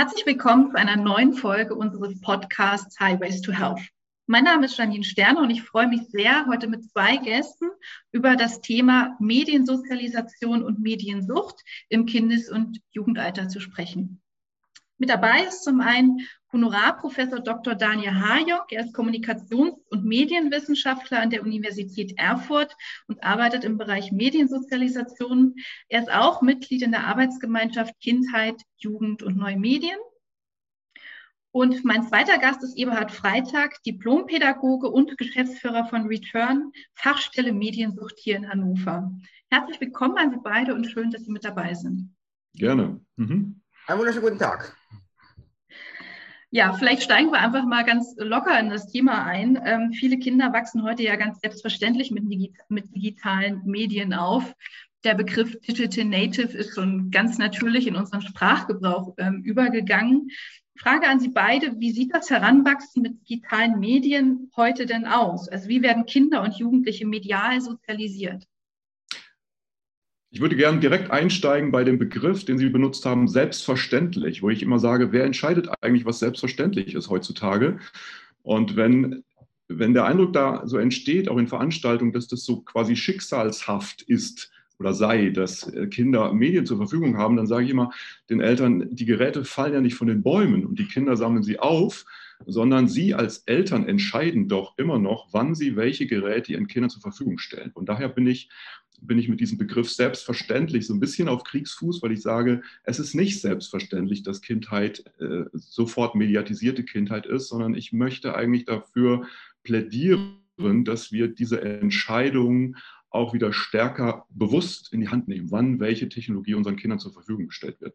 Herzlich willkommen zu einer neuen Folge unseres Podcasts Highways to Health. Mein Name ist Janine Sterne und ich freue mich sehr, heute mit zwei Gästen über das Thema Mediensozialisation und Mediensucht im Kindes- und Jugendalter zu sprechen. Mit dabei ist zum einen Honorarprofessor Dr. Daniel Hajok. Er ist Kommunikations- und Medienwissenschaftler an der Universität Erfurt und arbeitet im Bereich Mediensozialisation. Er ist auch Mitglied in der Arbeitsgemeinschaft Kindheit, Jugend und Neue Medien. Und mein zweiter Gast ist Eberhard Freitag, Diplompädagoge und Geschäftsführer von Return, Fachstelle Mediensucht hier in Hannover. Herzlich willkommen an Sie beide und schön, dass Sie mit dabei sind. Gerne. Mhm. Einen wunderschönen guten Tag. Ja, vielleicht steigen wir einfach mal ganz locker in das Thema ein. Ähm, viele Kinder wachsen heute ja ganz selbstverständlich mit, mit digitalen Medien auf. Der Begriff Digital Native ist schon ganz natürlich in unseren Sprachgebrauch ähm, übergegangen. Frage an Sie beide, wie sieht das Heranwachsen mit digitalen Medien heute denn aus? Also wie werden Kinder und Jugendliche medial sozialisiert? Ich würde gerne direkt einsteigen bei dem Begriff, den Sie benutzt haben, selbstverständlich, wo ich immer sage, wer entscheidet eigentlich, was selbstverständlich ist heutzutage? Und wenn, wenn der Eindruck da so entsteht, auch in Veranstaltungen, dass das so quasi schicksalshaft ist oder sei, dass äh, Kinder Medien zur Verfügung haben, dann sage ich immer den Eltern, die Geräte fallen ja nicht von den Bäumen und die Kinder sammeln sie auf, sondern sie als Eltern entscheiden doch immer noch, wann sie welche Geräte ihren Kindern zur Verfügung stellen. Und daher bin ich bin ich mit diesem Begriff selbstverständlich so ein bisschen auf Kriegsfuß, weil ich sage, es ist nicht selbstverständlich, dass Kindheit äh, sofort mediatisierte Kindheit ist, sondern ich möchte eigentlich dafür plädieren, dass wir diese Entscheidungen auch wieder stärker bewusst in die Hand nehmen, wann welche Technologie unseren Kindern zur Verfügung gestellt wird.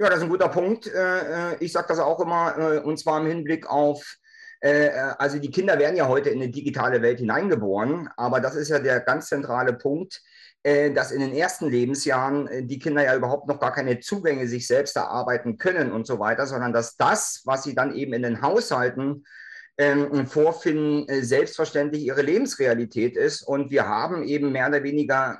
Ja, das ist ein guter Punkt. Äh, äh, ich sage das auch immer, äh, und zwar im Hinblick auf äh, äh, also die Kinder werden ja heute in eine digitale Welt hineingeboren, aber das ist ja der ganz zentrale Punkt, äh, dass in den ersten Lebensjahren die Kinder ja überhaupt noch gar keine Zugänge sich selbst erarbeiten können und so weiter, sondern dass das, was sie dann eben in den Haushalten ähm, vorfinden, selbstverständlich ihre Lebensrealität ist. Und wir haben eben mehr oder weniger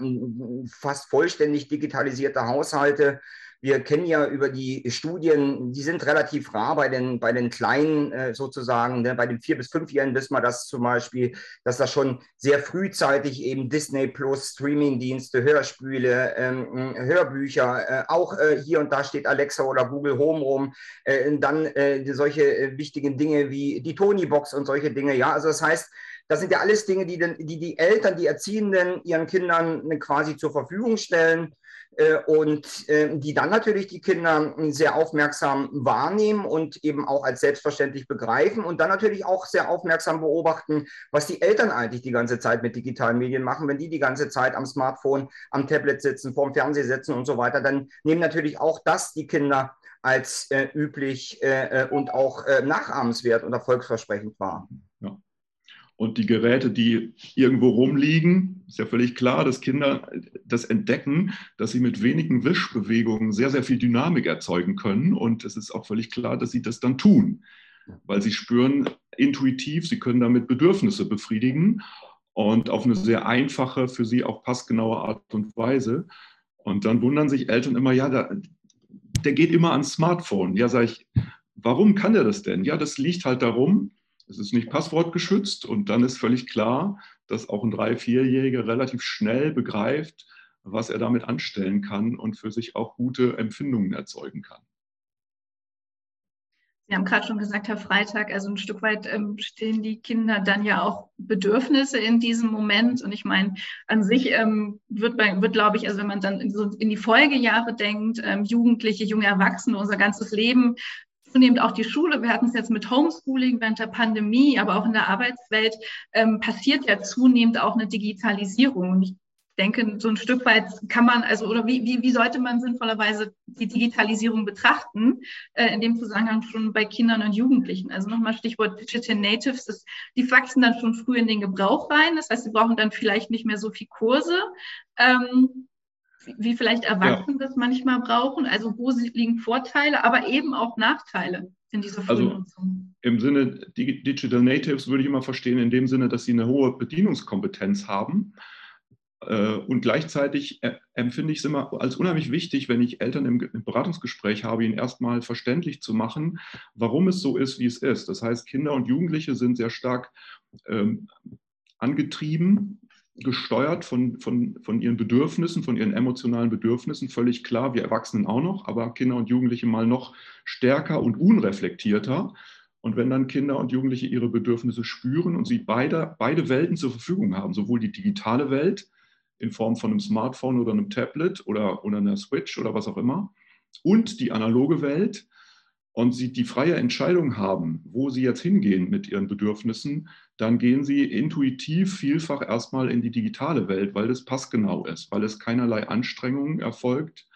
fast vollständig digitalisierte Haushalte wir kennen ja über die Studien, die sind relativ rar bei den, bei den Kleinen äh, sozusagen. Ne? Bei den vier bis fünfjährigen wissen wir das zum Beispiel, dass das schon sehr frühzeitig eben Disney Plus, Streamingdienste, Hörspiele, ähm, Hörbücher, äh, auch äh, hier und da steht Alexa oder Google Home rum. Äh, dann äh, solche äh, wichtigen Dinge wie die Tony-Box und solche Dinge. Ja, also das heißt, das sind ja alles Dinge, die, den, die die Eltern, die Erziehenden ihren Kindern quasi zur Verfügung stellen. Äh, und äh, die dann natürlich die Kinder sehr aufmerksam wahrnehmen und eben auch als selbstverständlich begreifen und dann natürlich auch sehr aufmerksam beobachten, was die Eltern eigentlich die ganze Zeit mit digitalen Medien machen. Wenn die die ganze Zeit am Smartphone, am Tablet sitzen, vorm Fernseher sitzen und so weiter, dann nehmen natürlich auch das die Kinder als äh, üblich äh, äh und auch äh, nachahmenswert und erfolgsversprechend wahr. Und die Geräte, die irgendwo rumliegen, ist ja völlig klar, dass Kinder das entdecken, dass sie mit wenigen Wischbewegungen sehr, sehr viel Dynamik erzeugen können. Und es ist auch völlig klar, dass sie das dann tun, weil sie spüren intuitiv, sie können damit Bedürfnisse befriedigen und auf eine sehr einfache, für sie auch passgenaue Art und Weise. Und dann wundern sich Eltern immer, ja, der, der geht immer ans Smartphone. Ja, sage ich, warum kann der das denn? Ja, das liegt halt darum, es ist nicht passwortgeschützt und dann ist völlig klar, dass auch ein drei-, vierjähriger relativ schnell begreift, was er damit anstellen kann und für sich auch gute Empfindungen erzeugen kann. Sie haben gerade schon gesagt, Herr Freitag, also ein Stück weit ähm, stehen die Kinder dann ja auch Bedürfnisse in diesem Moment. Und ich meine, an sich ähm, wird, wird glaube ich, also wenn man dann in, so in die Folgejahre denkt, ähm, Jugendliche, junge Erwachsene, unser ganzes Leben zunehmend auch die Schule. Wir hatten es jetzt mit Homeschooling während der Pandemie, aber auch in der Arbeitswelt ähm, passiert ja zunehmend auch eine Digitalisierung. Und ich denke, so ein Stück weit kann man, also oder wie, wie, wie sollte man sinnvollerweise die Digitalisierung betrachten, äh, in dem Zusammenhang schon bei Kindern und Jugendlichen. Also nochmal Stichwort Digital Natives, das, die wachsen dann schon früh in den Gebrauch rein. Das heißt, sie brauchen dann vielleicht nicht mehr so viel Kurse. Ähm, wie vielleicht Erwachsene ja. das manchmal brauchen. Also wo liegen Vorteile, aber eben auch Nachteile in dieser also Im Sinne Digital Natives würde ich immer verstehen, in dem Sinne, dass sie eine hohe Bedienungskompetenz haben. Äh, und gleichzeitig äh, empfinde ich es immer als unheimlich wichtig, wenn ich Eltern im Beratungsgespräch habe, ihnen erstmal verständlich zu machen, warum es so ist, wie es ist. Das heißt, Kinder und Jugendliche sind sehr stark ähm, angetrieben, gesteuert von, von, von ihren Bedürfnissen, von ihren emotionalen Bedürfnissen, völlig klar, wir Erwachsenen auch noch, aber Kinder und Jugendliche mal noch stärker und unreflektierter. Und wenn dann Kinder und Jugendliche ihre Bedürfnisse spüren und sie beide, beide Welten zur Verfügung haben, sowohl die digitale Welt, in Form von einem Smartphone oder einem Tablet oder, oder einer Switch oder was auch immer und die analoge Welt und sie die freie Entscheidung haben, wo sie jetzt hingehen mit ihren Bedürfnissen, dann gehen sie intuitiv vielfach erstmal in die digitale Welt, weil das passgenau ist, weil es keinerlei Anstrengungen erfolgt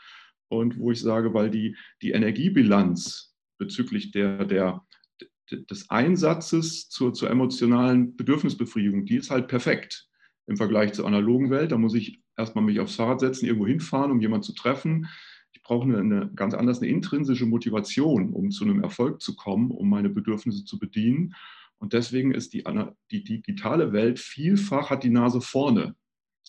und wo ich sage, weil die, die Energiebilanz bezüglich der, der, des Einsatzes zur, zur emotionalen Bedürfnisbefriedigung, die ist halt perfekt im Vergleich zur analogen Welt. Da muss ich erstmal mich aufs Fahrrad setzen, irgendwo hinfahren, um jemanden zu treffen. Brauche eine, eine, ganz anders eine intrinsische Motivation, um zu einem Erfolg zu kommen, um meine Bedürfnisse zu bedienen. Und deswegen ist die, die digitale Welt vielfach hat die Nase vorne.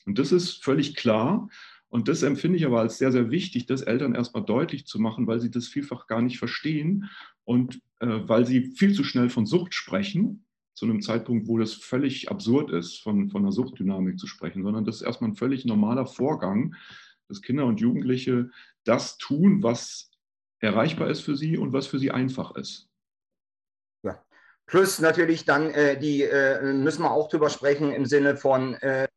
Und das ist völlig klar. Und das empfinde ich aber als sehr, sehr wichtig, das Eltern erstmal deutlich zu machen, weil sie das vielfach gar nicht verstehen und äh, weil sie viel zu schnell von Sucht sprechen zu einem Zeitpunkt, wo das völlig absurd ist, von, von einer Suchtdynamik zu sprechen, sondern das ist erstmal ein völlig normaler Vorgang, dass Kinder und Jugendliche das tun, was erreichbar ist für sie und was für sie einfach ist. Ja. Plus natürlich dann äh, die, äh, müssen wir auch drüber sprechen im Sinne von äh,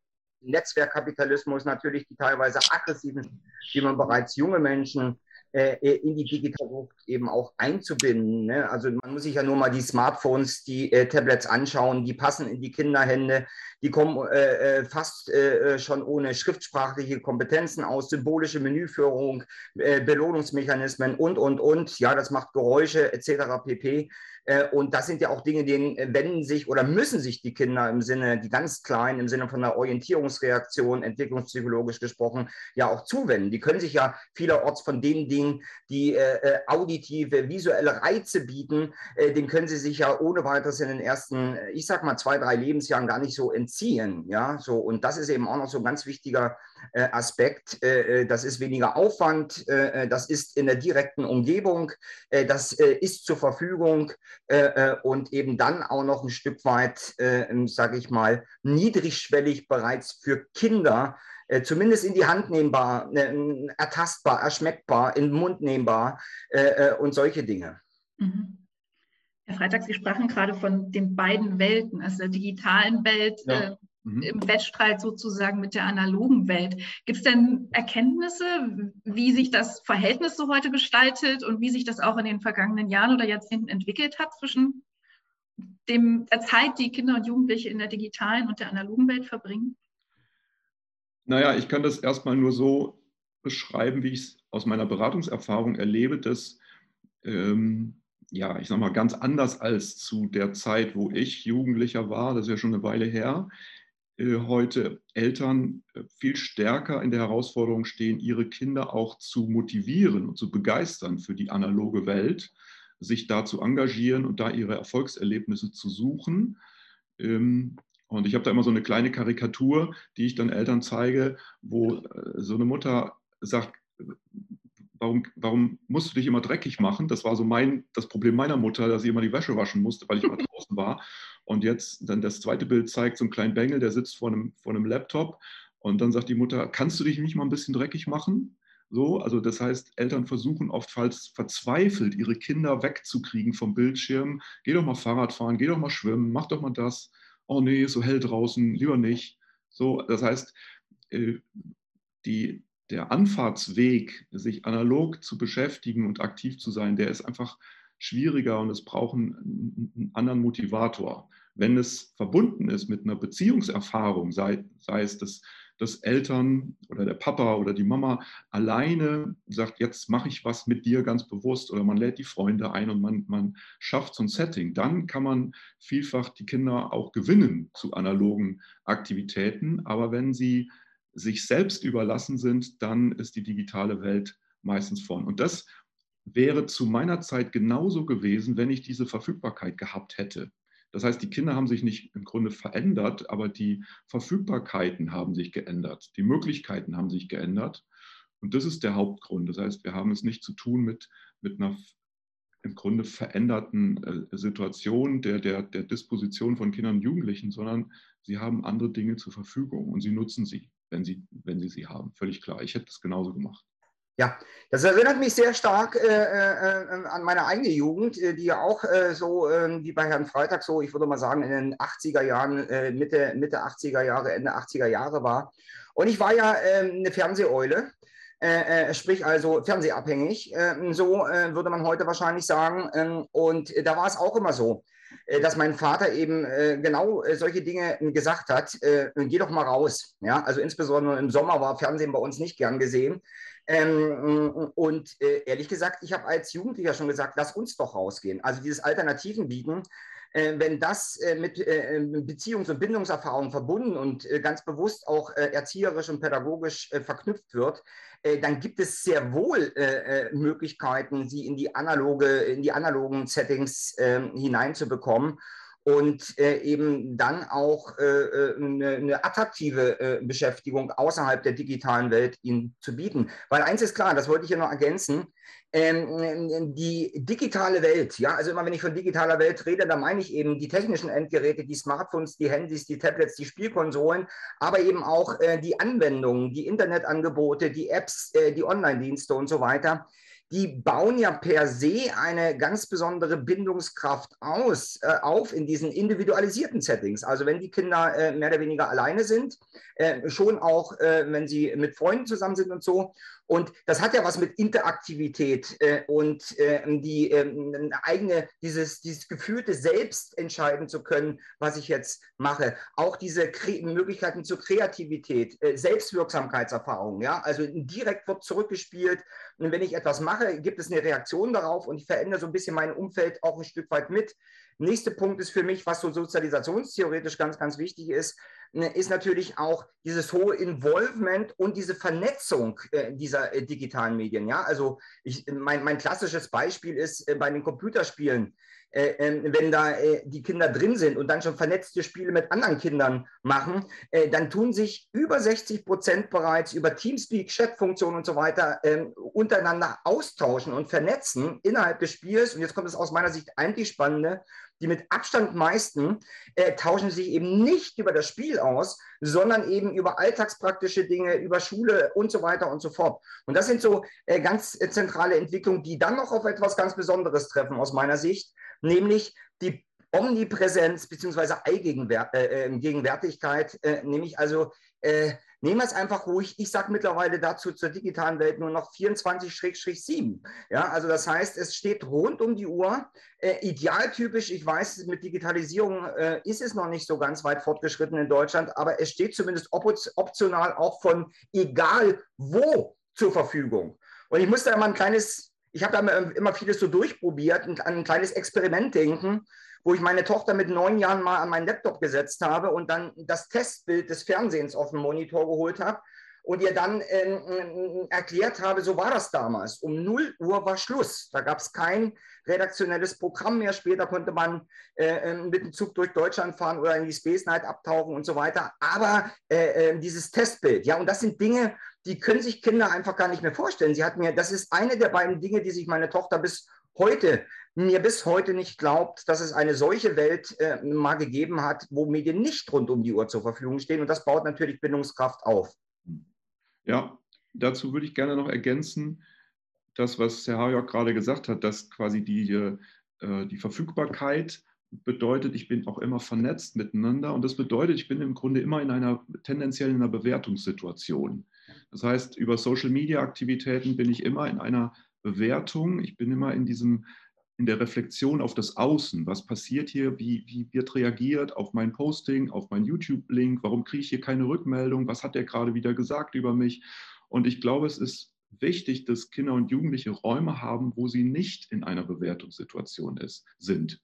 Netzwerkkapitalismus, natürlich die teilweise aggressiven, wie man bereits junge Menschen äh, in die Digitalisierung eben auch einzubinden. Ne? Also man muss sich ja nur mal die Smartphones, die äh, Tablets anschauen, die passen in die Kinderhände, die kommen äh, äh fast äh, schon ohne schriftsprachliche Kompetenzen aus, symbolische Menüführung, äh, Belohnungsmechanismen und, und, und. Ja, das macht Geräusche etc. pp. Äh, und das sind ja auch Dinge, denen äh, wenden sich oder müssen sich die Kinder im Sinne, die ganz Kleinen, im Sinne von einer Orientierungsreaktion, entwicklungspsychologisch gesprochen, ja auch zuwenden. Die können sich ja vielerorts von den Dingen, die äh, auditive, visuelle Reize bieten, äh, den können sie sich ja ohne weiteres in den ersten, ich sag mal, zwei, drei Lebensjahren gar nicht so entziehen. Ja, so. Und das ist eben auch noch so ein ganz wichtiger äh, Aspekt. Äh, das ist weniger Aufwand, das ist in der direkten Umgebung, das ist zur Verfügung und eben dann auch noch ein Stück weit, sage ich mal, niedrigschwellig bereits für Kinder zumindest in die Hand nehmbar, ertastbar, erschmeckbar, in den Mund nehmbar und solche Dinge. Mhm. Herr Freitag, Sie sprachen gerade von den beiden Welten, also der digitalen Welt ja. äh, mhm. im Wettstreit sozusagen mit der analogen Welt. Gibt es denn Erkenntnisse, wie sich das Verhältnis so heute gestaltet und wie sich das auch in den vergangenen Jahren oder Jahrzehnten entwickelt hat zwischen dem, der Zeit, die Kinder und Jugendliche in der digitalen und der analogen Welt verbringen? Naja, ich kann das erstmal nur so beschreiben, wie ich es aus meiner Beratungserfahrung erlebe, dass ähm, ja, ich sag mal, ganz anders als zu der Zeit, wo ich Jugendlicher war, das ist ja schon eine Weile her, äh, heute Eltern äh, viel stärker in der Herausforderung stehen, ihre Kinder auch zu motivieren und zu begeistern für die analoge Welt, sich da zu engagieren und da ihre Erfolgserlebnisse zu suchen. Ähm, und ich habe da immer so eine kleine Karikatur, die ich dann Eltern zeige, wo äh, so eine Mutter sagt, warum, warum musst du dich immer dreckig machen? Das war so mein, das Problem meiner Mutter, dass sie immer die Wäsche waschen musste, weil ich immer draußen war. Und jetzt dann das zweite Bild zeigt so einen kleinen Bengel, der sitzt vor einem, vor einem Laptop. Und dann sagt die Mutter, kannst du dich nicht mal ein bisschen dreckig machen? So, also das heißt, Eltern versuchen oftmals verzweifelt, ihre Kinder wegzukriegen vom Bildschirm. Geh doch mal Fahrrad fahren, geh doch mal schwimmen, mach doch mal das. Oh nee, so hell draußen, lieber nicht. So, das heißt, äh, die, der Anfahrtsweg, sich analog zu beschäftigen und aktiv zu sein, der ist einfach schwieriger und es braucht einen, einen anderen Motivator. Wenn es verbunden ist mit einer Beziehungserfahrung, sei, sei es, dass, dass Eltern oder der Papa oder die Mama alleine sagt, jetzt mache ich was mit dir ganz bewusst oder man lädt die Freunde ein und man, man schafft so ein Setting, dann kann man vielfach die Kinder auch gewinnen zu analogen Aktivitäten. Aber wenn sie sich selbst überlassen sind, dann ist die digitale Welt meistens vorn. Und das wäre zu meiner Zeit genauso gewesen, wenn ich diese Verfügbarkeit gehabt hätte. Das heißt, die Kinder haben sich nicht im Grunde verändert, aber die Verfügbarkeiten haben sich geändert, die Möglichkeiten haben sich geändert. Und das ist der Hauptgrund. Das heißt, wir haben es nicht zu tun mit, mit einer im Grunde veränderten äh, Situation der, der, der Disposition von Kindern und Jugendlichen, sondern sie haben andere Dinge zur Verfügung und sie nutzen sie, wenn sie, wenn sie sie haben. Völlig klar. Ich hätte das genauso gemacht. Ja, das erinnert mich sehr stark äh, äh, an meine eigene Jugend, äh, die ja auch äh, so ähm, wie bei Herrn Freitag so, ich würde mal sagen, in den 80er Jahren, äh, Mitte, Mitte 80er Jahre, Ende 80er Jahre war. Und ich war ja ähm, eine Fernseheule. Äh, sprich also fernsehabhängig, ähm, so würde man heute wahrscheinlich sagen. Und da war es auch immer so, dass mein Vater eben genau solche Dinge gesagt hat, geh doch mal raus. Ja, also insbesondere im Sommer war Fernsehen bei uns nicht gern gesehen. Ähm, und äh, ehrlich gesagt, ich habe als Jugendlicher schon gesagt, lass uns doch rausgehen. Also dieses Alternativen bieten, äh, wenn das äh, mit äh, ähm, Beziehungs- und Bindungserfahrung verbunden und äh, ganz bewusst auch äh, erzieherisch und pädagogisch verknüpft wird, dann gibt es sehr wohl Möglichkeiten, sie in die analoge, in die analogen Settings ähm, hineinzubekommen und äh, eben dann auch äh, äh, eine, eine, attraktive äh, Beschäftigung außerhalb der digitalen Welt ihnen zu bieten. Weil eins ist klar, das wollte ich ja noch ergänzen, ähm, die digitale Welt, ja, also immer wenn ich von digitaler Welt rede, dann meine ich eben die technischen Endgeräte, die Smartphones, die Handys, die Tablets, die Spielkonsolen, aber eben auch äh, die Anwendungen, die Internetangebote, die Apps, äh, die Online-Dienste und so weiter die bauen ja per se eine ganz besondere Bindungskraft aus, äh, auf in diesen individualisierten Settings. Also wenn die Kinder äh, mehr oder weniger alleine sind, äh, schon auch, äh, wenn sie mit Freunden zusammen sind und so. Und das hat ja was mit Interaktivität äh, und äh, die äh, eigene, dieses, dieses gefühlte Selbst entscheiden zu können, was ich jetzt mache. Auch diese Kre Möglichkeiten zur Kreativität, äh, Selbstwirksamkeitserfahrung. Ja, also direkt wird zurückgespielt. Und wenn ich etwas mache, gibt es eine Reaktion darauf und ich verändere so ein bisschen mein Umfeld auch ein Stück weit mit. Nächster Punkt ist für mich, was so sozialisationstheoretisch ganz, ganz wichtig ist, ne, ist natürlich auch dieses hohe Involvement und diese Vernetzung äh, dieser äh, digitalen Medien. Ja, also ich, mein, mein klassisches Beispiel ist äh, bei den Computerspielen. Äh, ähm, wenn da äh, die Kinder drin sind und dann schon vernetzte Spiele mit anderen Kindern machen, äh, dann tun sich über 60 Prozent bereits über Teamspeak, Chatfunktionen und so weiter ähm, untereinander austauschen und vernetzen innerhalb des Spiels. Und jetzt kommt es aus meiner Sicht eigentlich Spannende die mit Abstand meisten äh, tauschen sich eben nicht über das Spiel aus, sondern eben über alltagspraktische Dinge, über Schule und so weiter und so fort. Und das sind so äh, ganz äh, zentrale Entwicklungen, die dann noch auf etwas ganz Besonderes treffen aus meiner Sicht, nämlich die Omnipräsenz bzw. Allgegenwärtigkeit, äh, äh, nämlich also äh, Nehmen wir es einfach ruhig. Ich sage mittlerweile dazu zur digitalen Welt nur noch 24-7. Ja, also das heißt, es steht rund um die Uhr. Äh, idealtypisch, ich weiß, mit Digitalisierung äh, ist es noch nicht so ganz weit fortgeschritten in Deutschland, aber es steht zumindest op optional auch von egal wo zur Verfügung. Und ich muss da immer ein kleines, ich habe da immer vieles so durchprobiert und an ein kleines Experiment denken wo ich meine Tochter mit neun Jahren mal an meinen Laptop gesetzt habe und dann das Testbild des Fernsehens auf den Monitor geholt habe und ihr dann äh, äh, erklärt habe, so war das damals. Um 0 Uhr war Schluss. Da gab es kein redaktionelles Programm mehr. Später konnte man äh, äh, mit dem Zug durch Deutschland fahren oder in die Space Night abtauchen und so weiter. Aber äh, äh, dieses Testbild, ja, und das sind Dinge, die können sich Kinder einfach gar nicht mehr vorstellen. Sie hat mir, das ist eine der beiden Dinge, die sich meine Tochter bis heute mir bis heute nicht glaubt, dass es eine solche Welt äh, mal gegeben hat, wo Medien nicht rund um die Uhr zur Verfügung stehen. Und das baut natürlich Bindungskraft auf. Ja, dazu würde ich gerne noch ergänzen, das, was Herr Hajok gerade gesagt hat, dass quasi die, äh, die Verfügbarkeit bedeutet, ich bin auch immer vernetzt miteinander und das bedeutet, ich bin im Grunde immer in einer tendenziell in einer Bewertungssituation. Das heißt, über Social Media Aktivitäten bin ich immer in einer Bewertung, ich bin immer in diesem in der Reflexion auf das Außen. Was passiert hier? Wie, wie wird reagiert auf mein Posting, auf mein YouTube-Link? Warum kriege ich hier keine Rückmeldung? Was hat der gerade wieder gesagt über mich? Und ich glaube, es ist wichtig, dass Kinder und Jugendliche Räume haben, wo sie nicht in einer Bewertungssituation ist, sind.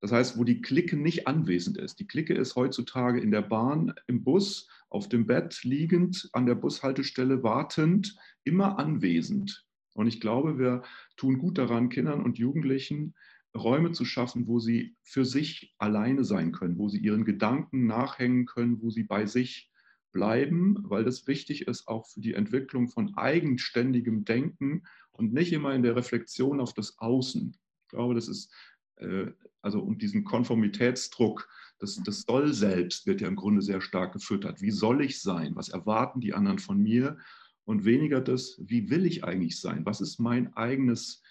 Das heißt, wo die Clique nicht anwesend ist. Die Clique ist heutzutage in der Bahn, im Bus, auf dem Bett liegend, an der Bushaltestelle wartend, immer anwesend. Und ich glaube, wir tun gut daran, Kindern und Jugendlichen Räume zu schaffen, wo sie für sich alleine sein können, wo sie ihren Gedanken nachhängen können, wo sie bei sich bleiben, weil das wichtig ist auch für die Entwicklung von eigenständigem Denken und nicht immer in der Reflexion auf das Außen. Ich glaube, das ist äh, also um diesen Konformitätsdruck, das, das Soll selbst wird ja im Grunde sehr stark gefüttert. Wie soll ich sein? Was erwarten die anderen von mir? Und weniger das, wie will ich eigentlich sein? Was ist mein eigenes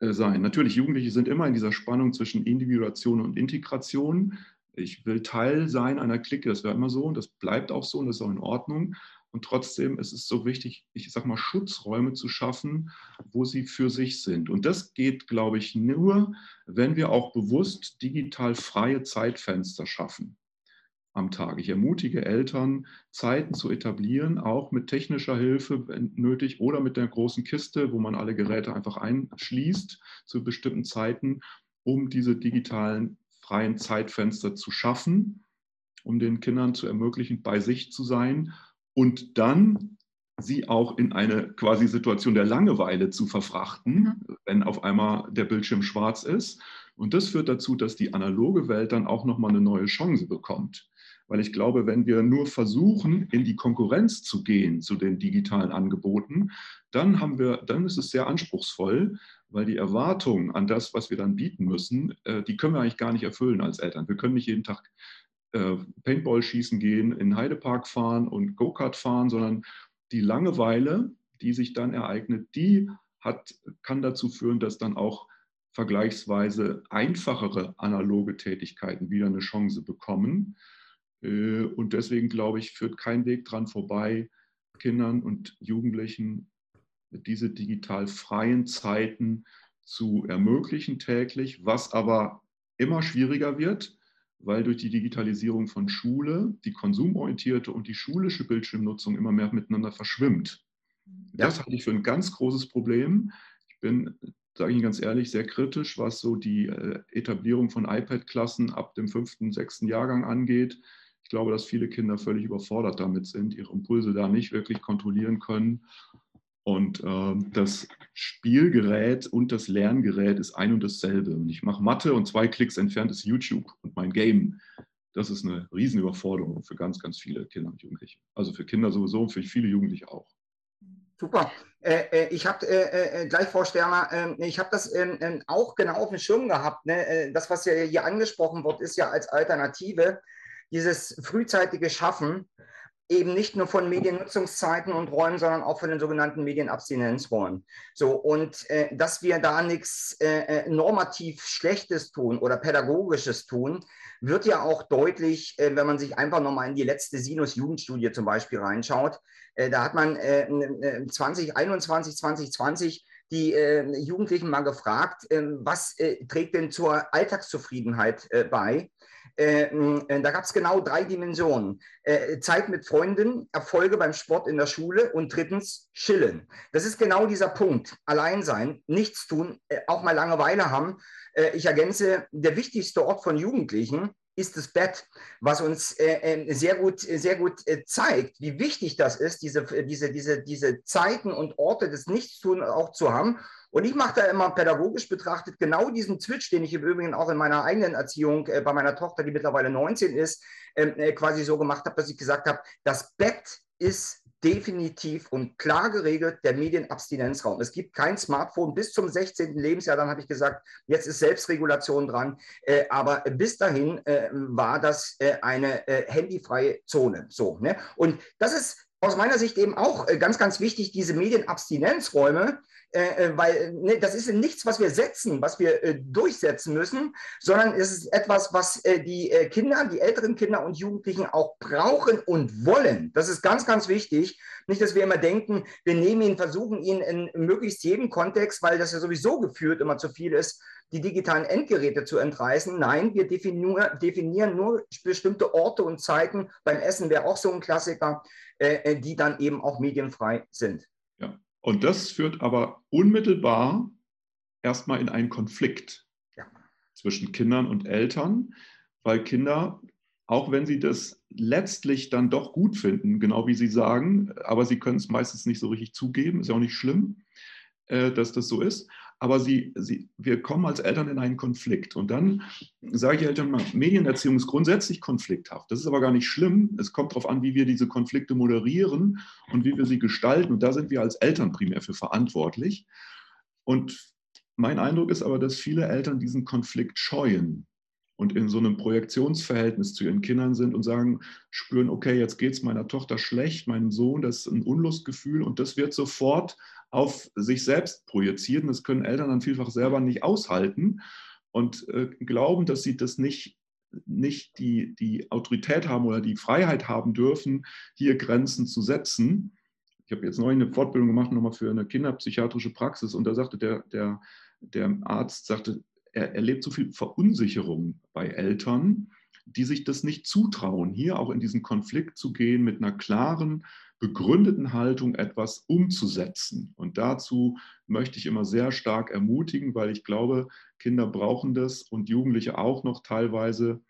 äh, Sein? Natürlich, Jugendliche sind immer in dieser Spannung zwischen Individuation und Integration. Ich will Teil sein einer Clique, das wäre immer so und das bleibt auch so und das ist auch in Ordnung. Und trotzdem ist es so wichtig, ich sage mal, Schutzräume zu schaffen, wo sie für sich sind. Und das geht, glaube ich, nur, wenn wir auch bewusst digital freie Zeitfenster schaffen am Tag. Ich ermutige Eltern, Zeiten zu etablieren, auch mit technischer Hilfe, wenn nötig, oder mit der großen Kiste, wo man alle Geräte einfach einschließt zu bestimmten Zeiten, um diese digitalen freien Zeitfenster zu schaffen, um den Kindern zu ermöglichen, bei sich zu sein und dann sie auch in eine quasi Situation der Langeweile zu verfrachten, mhm. wenn auf einmal der Bildschirm schwarz ist. Und das führt dazu, dass die analoge Welt dann auch nochmal eine neue Chance bekommt. Weil ich glaube, wenn wir nur versuchen, in die Konkurrenz zu gehen zu den digitalen Angeboten, dann haben wir, dann ist es sehr anspruchsvoll, weil die Erwartungen an das, was wir dann bieten müssen, äh, die können wir eigentlich gar nicht erfüllen als Eltern. Wir können nicht jeden Tag äh, Paintball schießen gehen, in Heidepark fahren und Go-Kart fahren, sondern die Langeweile, die sich dann ereignet, die hat, kann dazu führen, dass dann auch vergleichsweise einfachere analoge Tätigkeiten wieder eine Chance bekommen. Äh, und deswegen glaube ich, führt kein Weg dran vorbei, Kindern und Jugendlichen diese digital freien Zeiten zu ermöglichen täglich, was aber immer schwieriger wird, weil durch die Digitalisierung von Schule die konsumorientierte und die schulische Bildschirmnutzung immer mehr miteinander verschwimmt. Ja. Das halte ich für ein ganz großes Problem. Ich bin, sage ich Ihnen ganz ehrlich, sehr kritisch, was so die äh, Etablierung von iPad-Klassen ab dem fünften, sechsten Jahrgang angeht. Ich glaube, dass viele Kinder völlig überfordert damit sind, ihre Impulse da nicht wirklich kontrollieren können und äh, das Spielgerät und das Lerngerät ist ein und dasselbe. Und ich mache Mathe und zwei Klicks entfernt ist YouTube und mein Game. Das ist eine Riesenüberforderung für ganz, ganz viele Kinder und Jugendliche. Also für Kinder sowieso und für viele Jugendliche auch. Super. Äh, äh ich habe äh, äh, gleich, Frau Sterner, ähm, ich habe das ähm, ähm, auch genau auf dem Schirm gehabt. Ne? Äh, das, was ja hier angesprochen wird, ist ja als Alternative dieses frühzeitige Schaffen eben nicht nur von Mediennutzungszeiten und Räumen, sondern auch von den sogenannten Medienabstinenzräumen. So, und äh, dass wir da nichts äh, äh, normativ Schlechtes tun oder Pädagogisches tun, wird ja auch deutlich, äh, wenn man sich einfach nochmal in die letzte Sinus-Jugendstudie zum Beispiel reinschaut. Äh, da hat man 2021, 2020 die äh, Jugendlichen mal gefragt, äh, was äh, trägt denn zur Alltagszufriedenheit bei? Äh, äh, da gab es genau drei Dimensionen. Äh, Zeit mit Freunden, Erfolge beim Sport in der Schule und drittens Chillen. Das ist genau dieser Punkt. Allein sein, nichts tun, äh, auch mal Langeweile haben. Äh, ich ergänze, der wichtigste Ort von Jugendlichen ist das Bett, was uns äh, sehr gut, sehr gut zeigt, wie wichtig das ist, diese, diese, diese, diese Zeiten und Orte des Nichtstun auch zu haben und ich mache da immer pädagogisch betrachtet genau diesen Switch, den ich im Übrigen auch in meiner eigenen Erziehung äh, bei meiner Tochter, die mittlerweile 19 ist, ähm, äh, quasi so gemacht habe, dass ich gesagt habe, das Bett ist definitiv und klar geregelt der Medienabstinenzraum. Es gibt kein Smartphone bis zum 16. Lebensjahr. Dann habe ich gesagt, jetzt ist Selbstregulation dran. Äh, aber bis dahin äh, war das äh, eine äh, handyfreie Zone. So, ne? Und das ist aus meiner Sicht eben auch äh, ganz, ganz wichtig, diese Medienabstinenzräume, äh, äh, weil ne, das ist nichts, was wir setzen, was wir äh, durchsetzen müssen, sondern es ist etwas, was äh, die äh, Kinder, die älteren Kinder und Jugendlichen auch brauchen und wollen. Das ist ganz, ganz wichtig. Nicht, dass wir immer denken, wir nehmen ihn, versuchen ihn in möglichst jedem Kontext, weil das ja sowieso geführt immer zu viel ist, die digitalen Endgeräte zu entreißen. Nein, wir definieren nur bestimmte Orte und Zeiten. Beim Essen wäre auch so ein Klassiker äh, äh, die dann eben auch medienfrei sind. Und das führt aber unmittelbar erstmal in einen Konflikt ja. zwischen Kindern und Eltern, weil Kinder, auch wenn sie das letztlich dann doch gut finden, genau wie Sie sagen, aber sie können es meistens nicht so richtig zugeben, ist ja auch nicht schlimm, äh, dass das so ist. Aber sie, sie, wir kommen als Eltern in einen Konflikt. Und dann sage ich Eltern mal, Medienerziehung ist grundsätzlich konflikthaft. Das ist aber gar nicht schlimm. Es kommt darauf an, wie wir diese Konflikte moderieren und wie wir sie gestalten. Und da sind wir als Eltern primär für verantwortlich. Und mein Eindruck ist aber, dass viele Eltern diesen Konflikt scheuen und in so einem Projektionsverhältnis zu ihren Kindern sind und sagen, spüren, okay, jetzt geht es meiner Tochter schlecht, meinem Sohn, das ist ein Unlustgefühl und das wird sofort auf sich selbst projiziert. Und das können Eltern dann vielfach selber nicht aushalten und äh, glauben, dass sie das nicht, nicht die, die Autorität haben oder die Freiheit haben dürfen, hier Grenzen zu setzen. Ich habe jetzt neu eine Fortbildung gemacht, nochmal für eine kinderpsychiatrische Praxis und da sagte der, der, der Arzt, sagte, er erlebt so viel Verunsicherung bei Eltern, die sich das nicht zutrauen, hier auch in diesen Konflikt zu gehen, mit einer klaren, begründeten Haltung etwas umzusetzen. Und dazu möchte ich immer sehr stark ermutigen, weil ich glaube, Kinder brauchen das und Jugendliche auch noch teilweise.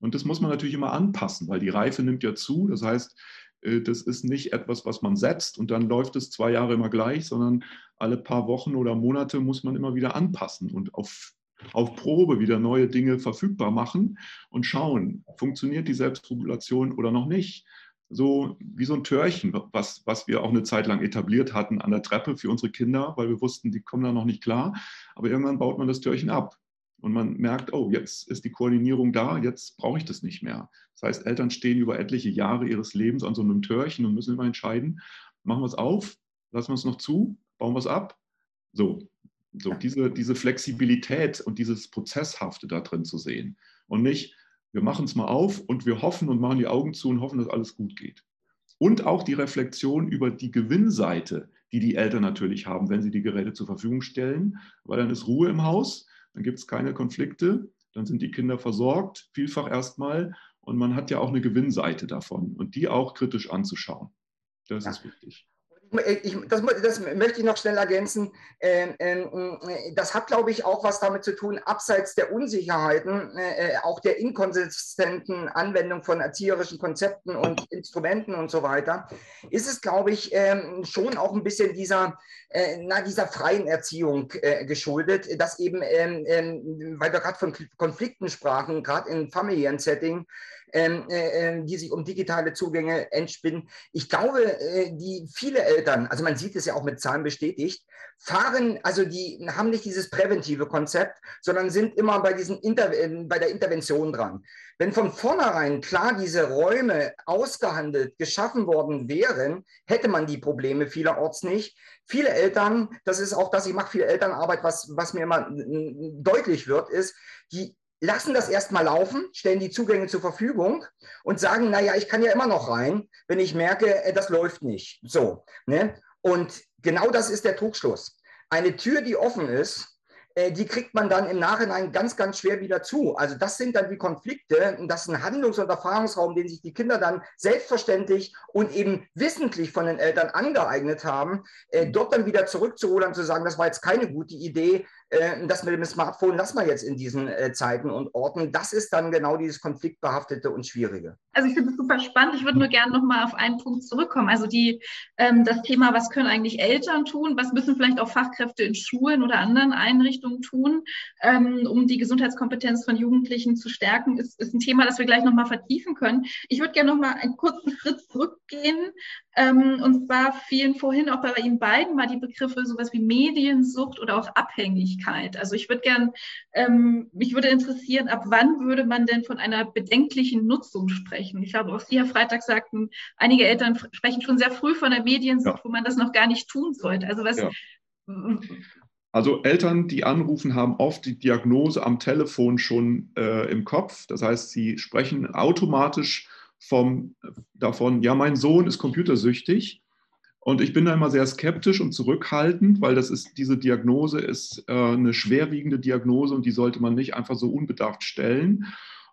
Und das muss man natürlich immer anpassen, weil die Reife nimmt ja zu. Das heißt, äh, das ist nicht etwas, was man setzt und dann läuft es zwei Jahre immer gleich, sondern alle paar Wochen oder Monate muss man immer wieder anpassen und auf auf Probe wieder neue Dinge verfügbar machen und schauen, funktioniert die Selbstregulation oder noch nicht. So wie so ein Törchen, was, was wir auch eine Zeit lang etabliert hatten an der Treppe für unsere Kinder, weil wir wussten, die kommen da noch nicht klar. Aber irgendwann baut man das Törchen ab und man merkt, oh, jetzt ist die Koordinierung da, jetzt brauche ich das nicht mehr. Das heißt, Eltern stehen über etliche Jahre ihres Lebens an so einem Törchen und müssen immer entscheiden, machen wir es auf, lassen wir es noch zu, bauen wir es ab. So, so diese, diese Flexibilität und dieses Prozesshafte da drin zu sehen. Und nicht, wir machen es mal auf und wir hoffen und machen die Augen zu und hoffen, dass alles gut geht. Und auch die Reflexion über die Gewinnseite, die die Eltern natürlich haben, wenn sie die Geräte zur Verfügung stellen, weil dann ist Ruhe im Haus, dann gibt es keine Konflikte, dann sind die Kinder versorgt, vielfach erstmal, und man hat ja auch eine Gewinnseite davon und die auch kritisch anzuschauen. Das ja. ist wichtig. Ich, das, das, möchte ich noch schnell ergänzen. Ähm, ähm, das hat, glaube ich, auch was damit zu tun, abseits der Unsicherheiten, äh, äh, auch der inkonsistenten Anwendung von erzieherischen Konzepten und Instrumenten und so weiter, ist es, glaube ich, ähm, schon auch ein bisschen dieser, äh, na, dieser freien Erziehung geschuldet, dass eben, weil wir gerade von Konflikten sprachen, gerade in familiären Setting, ähm, äh, äh, die sich um digitale Zugänge entspinnen. Ich glaube, äh, die viele Eltern, also man sieht es ja auch mit Zahlen bestätigt, fahren, also die haben nicht dieses präventive Konzept, sondern sind immer bei, diesen Inter äh, bei der Intervention dran. Wenn von vornherein klar diese Räume ausgehandelt, geschaffen worden wären, hätte man die Probleme vielerorts nicht. Viele Eltern, das ist auch das, ich mache viel Elternarbeit, was, was mir immer deutlich wird, ist, die lassen das erstmal laufen, stellen die Zugänge zur Verfügung und sagen, naja, ich kann ja immer noch rein, wenn ich merke, äh, das läuft nicht. So. Ne? Und genau das ist der Trugschluss. Eine Tür, die offen ist, äh, die kriegt man dann im Nachhinein ganz, ganz schwer wieder zu. Also das sind dann die Konflikte. Das ist ein Handlungs- und Erfahrungsraum, den sich die Kinder dann selbstverständlich und eben wissentlich von den Eltern angeeignet haben, äh, dort dann wieder zurückzuholen und zu sagen, das war jetzt keine gute Idee, äh, das mit dem Smartphone lassen wir jetzt in diesen äh, Zeiten und Orten. Das ist dann genau dieses konfliktbehaftete und schwierige. Also ich finde es super spannend. Ich würde nur gerne noch mal auf einen Punkt zurückkommen. Also die, ähm, das Thema, was können eigentlich Eltern tun? Was müssen vielleicht auch Fachkräfte in Schulen oder anderen Einrichtungen tun, ähm, um die Gesundheitskompetenz von Jugendlichen zu stärken, ist, ist ein Thema, das wir gleich noch mal vertiefen können. Ich würde gerne noch mal einen kurzen Schritt zurückgehen. Ähm, und zwar fielen vorhin auch bei Ihnen beiden mal die Begriffe sowas wie Mediensucht oder auch Abhängigkeit. Also ich würde gern, ähm, mich würde interessieren, ab wann würde man denn von einer bedenklichen Nutzung sprechen? Ich glaube, auch Sie, Herr Freitag, sagten, einige Eltern sprechen schon sehr früh von der Mediensucht, ja. wo man das noch gar nicht tun sollte. Also was. Ja. Also Eltern, die anrufen, haben oft die Diagnose am Telefon schon äh, im Kopf. Das heißt, sie sprechen automatisch vom, davon, ja, mein Sohn ist computersüchtig. Und ich bin da immer sehr skeptisch und zurückhaltend, weil das ist, diese Diagnose ist äh, eine schwerwiegende Diagnose und die sollte man nicht einfach so unbedarft stellen.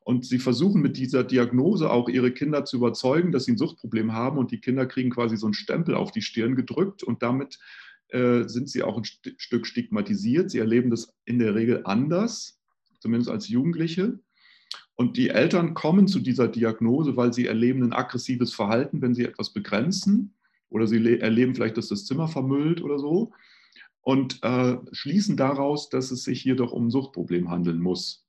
Und sie versuchen mit dieser Diagnose auch ihre Kinder zu überzeugen, dass sie ein Suchtproblem haben und die Kinder kriegen quasi so einen Stempel auf die Stirn gedrückt und damit äh, sind sie auch ein St Stück stigmatisiert. Sie erleben das in der Regel anders, zumindest als Jugendliche. Und die Eltern kommen zu dieser Diagnose, weil sie erleben ein aggressives Verhalten, wenn sie etwas begrenzen oder sie erleben vielleicht, dass das Zimmer vermüllt oder so. und äh, schließen daraus, dass es sich hier doch um ein Suchtproblem handeln muss.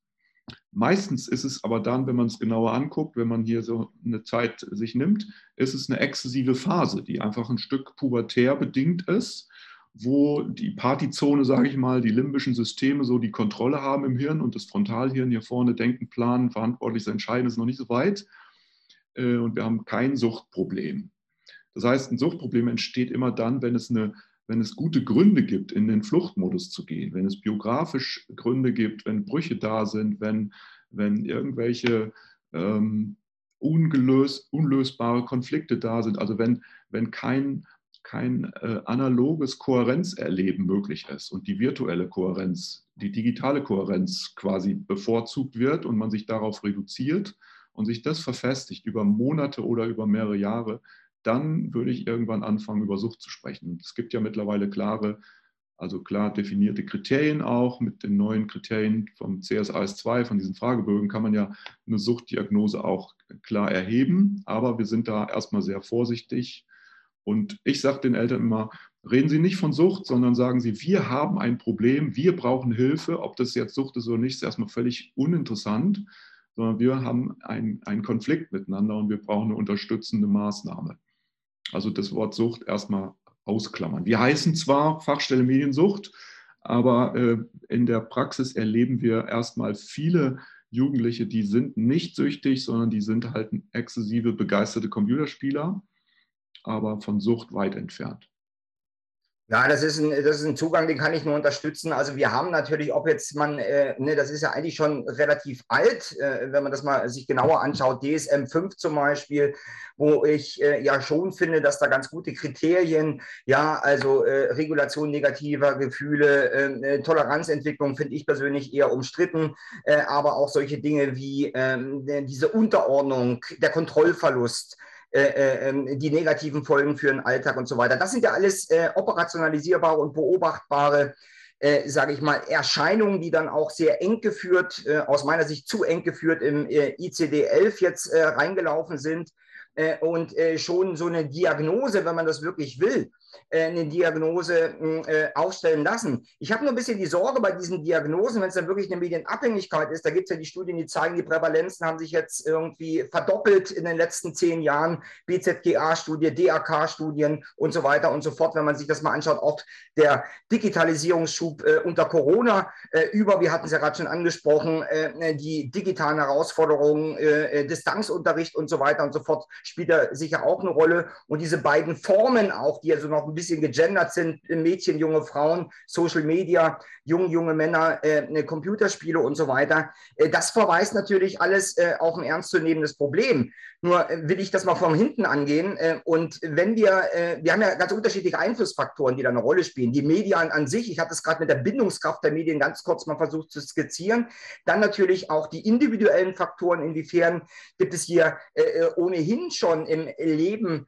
Meistens ist es aber dann, wenn man es genauer anguckt, wenn man hier so eine Zeit sich nimmt, ist es eine exzessive Phase, die einfach ein Stück pubertär bedingt ist, wo die Partyzone, sage ich mal, die limbischen Systeme so die Kontrolle haben im Hirn und das Frontalhirn hier vorne denken, planen, verantwortlich entscheiden, ist noch nicht so weit. Äh, und wir haben kein Suchtproblem. Das heißt, ein Suchtproblem entsteht immer dann, wenn es eine wenn es gute Gründe gibt, in den Fluchtmodus zu gehen, wenn es biografisch Gründe gibt, wenn Brüche da sind, wenn, wenn irgendwelche ähm, ungelöst, unlösbare Konflikte da sind, also wenn, wenn kein, kein äh, analoges Kohärenzerleben möglich ist und die virtuelle Kohärenz, die digitale Kohärenz quasi bevorzugt wird und man sich darauf reduziert und sich das verfestigt über Monate oder über mehrere Jahre, dann würde ich irgendwann anfangen, über Sucht zu sprechen. Es gibt ja mittlerweile klare, also klar definierte Kriterien auch. Mit den neuen Kriterien vom CSAS2, von diesen Fragebögen, kann man ja eine Suchtdiagnose auch klar erheben. Aber wir sind da erstmal sehr vorsichtig. Und ich sage den Eltern immer, reden Sie nicht von Sucht, sondern sagen Sie, wir haben ein Problem, wir brauchen Hilfe. Ob das jetzt Sucht ist oder nicht, ist erstmal völlig uninteressant, sondern wir haben einen Konflikt miteinander und wir brauchen eine unterstützende Maßnahme. Also das Wort Sucht erstmal ausklammern. Wir heißen zwar Fachstelle Mediensucht, aber äh, in der Praxis erleben wir erstmal viele Jugendliche, die sind nicht süchtig, sondern die sind halt exzessive, begeisterte Computerspieler, aber von Sucht weit entfernt. Ja, das ist, ein, das ist ein Zugang, den kann ich nur unterstützen. Also wir haben natürlich, ob jetzt man, äh, ne, das ist ja eigentlich schon relativ alt, äh, wenn man das mal sich genauer anschaut, DSM 5 zum Beispiel, wo ich äh, ja schon finde, dass da ganz gute Kriterien, ja, also äh, Regulation negativer Gefühle, ähm, äh, Toleranzentwicklung finde ich persönlich eher umstritten, äh, aber auch solche Dinge wie ähm, diese Unterordnung, der Kontrollverlust, äh, äh, die negativen Folgen für den Alltag und so weiter. Das sind ja alles äh, operationalisierbare und beobachtbare äh, sage ich mal, Erscheinungen, die dann auch sehr eng geführt, äh, aus meiner Sicht zu eng geführt im äh, ICD-11 jetzt äh, reingelaufen sind äh, und schon so eine Diagnose, wenn man das wirklich will, äh, eine Diagnose hm, äh, aufstellen lassen. Ich habe nur ein bisschen die Sorge bei diesen Diagnosen, wenn es dann wirklich eine Medienabhängigkeit ist, da gibt es ja die Studien, die zeigen, die Prävalenzen haben sich jetzt irgendwie verdoppelt in den letzten zehn Jahren, BZGA-Studie, DAK-Studien und so weiter und so fort, wenn man sich das mal anschaut, auch der Digitalisierungsschub äh, unter Corona äh, über, wir hatten es ja gerade schon angesprochen, äh, die digitalen Herausforderungen, äh, Distanzunterricht und so weiter und so fort, spielt da sicher auch eine Rolle. Und diese beiden Formen auch, die also noch ein bisschen gegendert sind, Mädchen, junge Frauen, Social Media, junge, junge Männer, äh, Computerspiele und so weiter. Äh, das verweist natürlich alles äh, auf ein ernstzunehmendes Problem. Nur äh, will ich das mal von hinten angehen. Äh, und wenn wir, wir haben ja ganz unterschiedliche Einflussfaktoren, die da eine Rolle spielen. Die Medien an sich, ich hatte es gerade mit der Bindungskraft der Medien ganz kurz mal versucht zu skizzieren. Dann natürlich auch die individuellen Faktoren, inwiefern gibt es hier ohnehin schon im Leben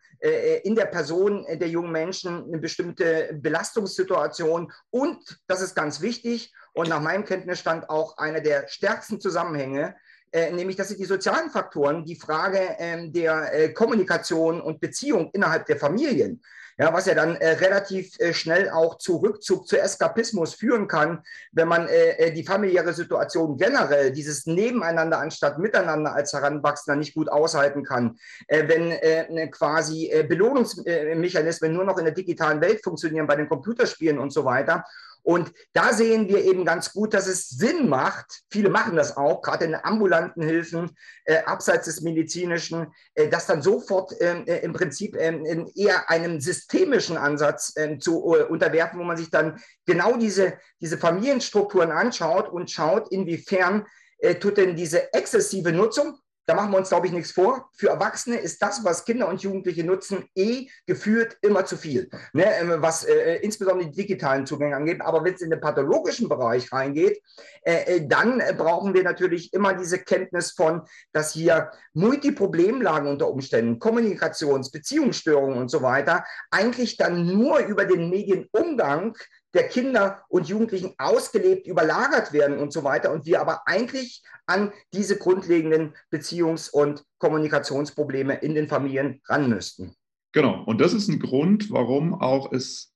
in der Person der jungen Menschen eine bestimmte Belastungssituation. Und das ist ganz wichtig und nach meinem Kenntnisstand auch einer der stärksten Zusammenhänge äh, nämlich das sind die sozialen Faktoren, die Frage ähm, der äh, Kommunikation und Beziehung innerhalb der Familien. Ja, was ja dann äh, relativ äh, schnell auch zu Rückzug, zu Eskapismus führen kann, wenn man äh, äh, die familiäre Situation generell, dieses Nebeneinander anstatt Miteinander als Heranwachsender nicht gut aushalten kann, wenn ne, quasi Belohnungsmechanismen nur noch in der digitalen Welt funktionieren, bei den Computerspielen und so weiter und da sehen wir eben ganz gut, dass es Sinn macht, viele machen das auch, gerade in ambulanten Hilfen, äh, abseits des medizinischen, äh, das dann sofort ähm, äh, im Prinzip ähm, eher einem systemischen Ansatz ähm, zu äh, unterwerfen, wo man sich dann genau diese, diese Familienstrukturen anschaut und schaut, inwiefern äh, tut denn diese exzessive Nutzung, da machen wir uns, glaube ich, nichts vor. Für Erwachsene ist das, was Kinder und Jugendliche nutzen, eh geführt immer zu viel, ne? Ähm, was äh, insbesondere die digitalen Zugänge angeht. Aber wenn es in den pathologischen Bereich reingeht, äh, äh dann brauchen wir natürlich immer diese Kenntnis von, dass hier Multiproblemlagen unter Umständen, Kommunikations-, Beziehungsstörungen und so weiter, eigentlich dann nur über den Medienumgang der Kinder und Jugendlichen ausgelebt, überlagert werden und so weiter. Und wir aber eigentlich an diese grundlegenden Beziehungs- und Kommunikationsprobleme in den Familien ran müssten. Genau. Und das ist ein Grund, warum auch es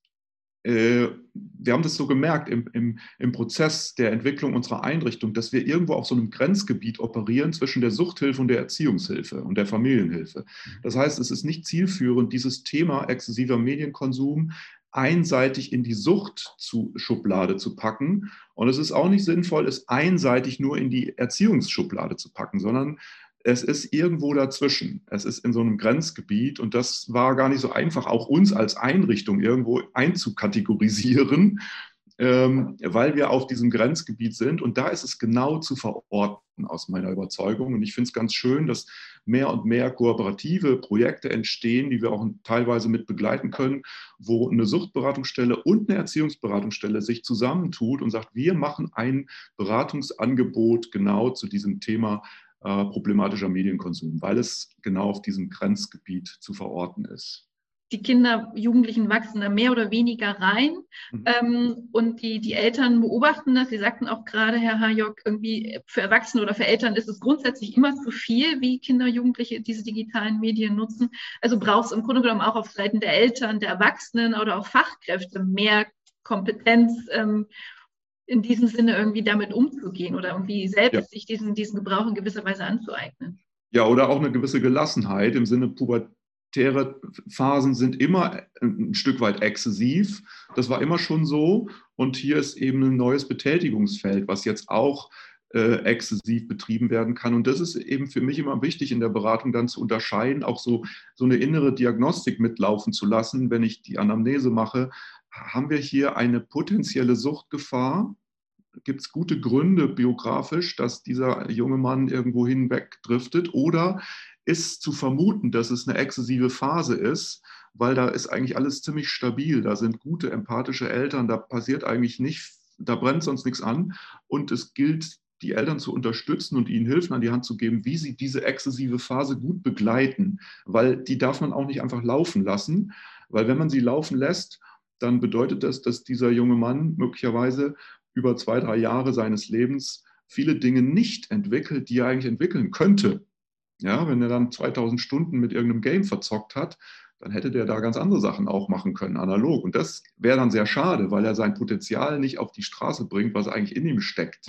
äh, wir haben das so gemerkt im, im, im, Prozess der Entwicklung unserer Einrichtung, dass wir irgendwo auf so einem Grenzgebiet operieren zwischen der Suchthilfe und der Erziehungshilfe und der Familienhilfe. Das heißt, es ist nicht zielführend, dieses Thema exzessiver Medienkonsum einseitig in die Suchtschublade zu packen. Und es ist auch nicht sinnvoll, es einseitig nur in die Erziehungsschublade zu packen, sondern es ist irgendwo dazwischen. Es ist in so einem Grenzgebiet und das war gar nicht so einfach, auch uns als Einrichtung irgendwo einzukategorisieren, ähm, weil wir auf diesem Grenzgebiet sind und da ist es genau zu verorten aus meiner Überzeugung. Und ich finde es ganz schön, dass mehr und mehr kooperative Projekte entstehen, die wir auch teilweise mit begleiten können, wo eine Suchtberatungsstelle und eine Erziehungsberatungsstelle sich zusammentut und sagt, wir machen ein Beratungsangebot genau zu diesem Thema äh, problematischer Medienkonsum, weil es genau auf diesem Grenzgebiet zu verorten ist. Die Kinder, Jugendlichen wachsen da mehr oder weniger rein mhm. ähm, und die, die Eltern beobachten das. Sie sagten auch gerade, Herr Hajok, irgendwie für Erwachsene oder für Eltern ist es grundsätzlich immer zu viel, wie Kinder, Jugendliche diese digitalen Medien nutzen. Also braucht es im Grunde genommen auch auf Seiten der Eltern, der Erwachsenen oder auch Fachkräfte mehr Kompetenz ähm, in diesem Sinne irgendwie damit umzugehen oder irgendwie selbst ja. sich diesen, diesen Gebrauch in gewisser Weise anzueignen. Ja, oder auch eine gewisse Gelassenheit im Sinne pubertäre Phasen sind immer ein Stück weit exzessiv. Das war immer schon so. Und hier ist eben ein neues Betätigungsfeld, was jetzt auch äh, exzessiv betrieben werden kann. Und das ist eben für mich immer wichtig in der Beratung dann zu unterscheiden, auch so, so eine innere Diagnostik mitlaufen zu lassen, wenn ich die Anamnese mache. Haben wir hier eine potenzielle Suchtgefahr? gibt es gute Gründe biografisch, dass dieser junge Mann irgendwo hinwegdriftet? Oder ist zu vermuten, dass es eine exzessive Phase ist, weil da ist eigentlich alles ziemlich stabil. Da sind gute, empathische Eltern, da passiert eigentlich nicht, da brennt sonst nichts an. Und es gilt, die Eltern zu unterstützen und ihnen Hilfen an die Hand zu geben, wie sie diese exzessive Phase gut begleiten, weil die darf man auch nicht einfach laufen lassen, weil wenn man sie laufen lässt, dann bedeutet das, dass dieser junge Mann möglicherweise über zwei, drei Jahre seines Lebens viele Dinge nicht entwickelt, die er eigentlich entwickeln könnte. Ja, wenn er dann 2000 Stunden mit irgendeinem Game verzockt hat, dann hätte der da ganz andere Sachen auch machen können, analog. Und das wäre dann sehr schade, weil er sein Potenzial nicht auf die Straße bringt, was eigentlich in ihm steckt.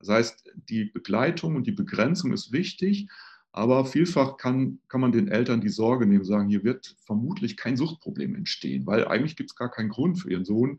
Das heißt, die Begleitung und die Begrenzung ist wichtig, aber vielfach kann, kann man den Eltern die Sorge nehmen, sagen, hier wird vermutlich kein Suchtproblem entstehen, weil eigentlich gibt es gar keinen Grund für ihren Sohn,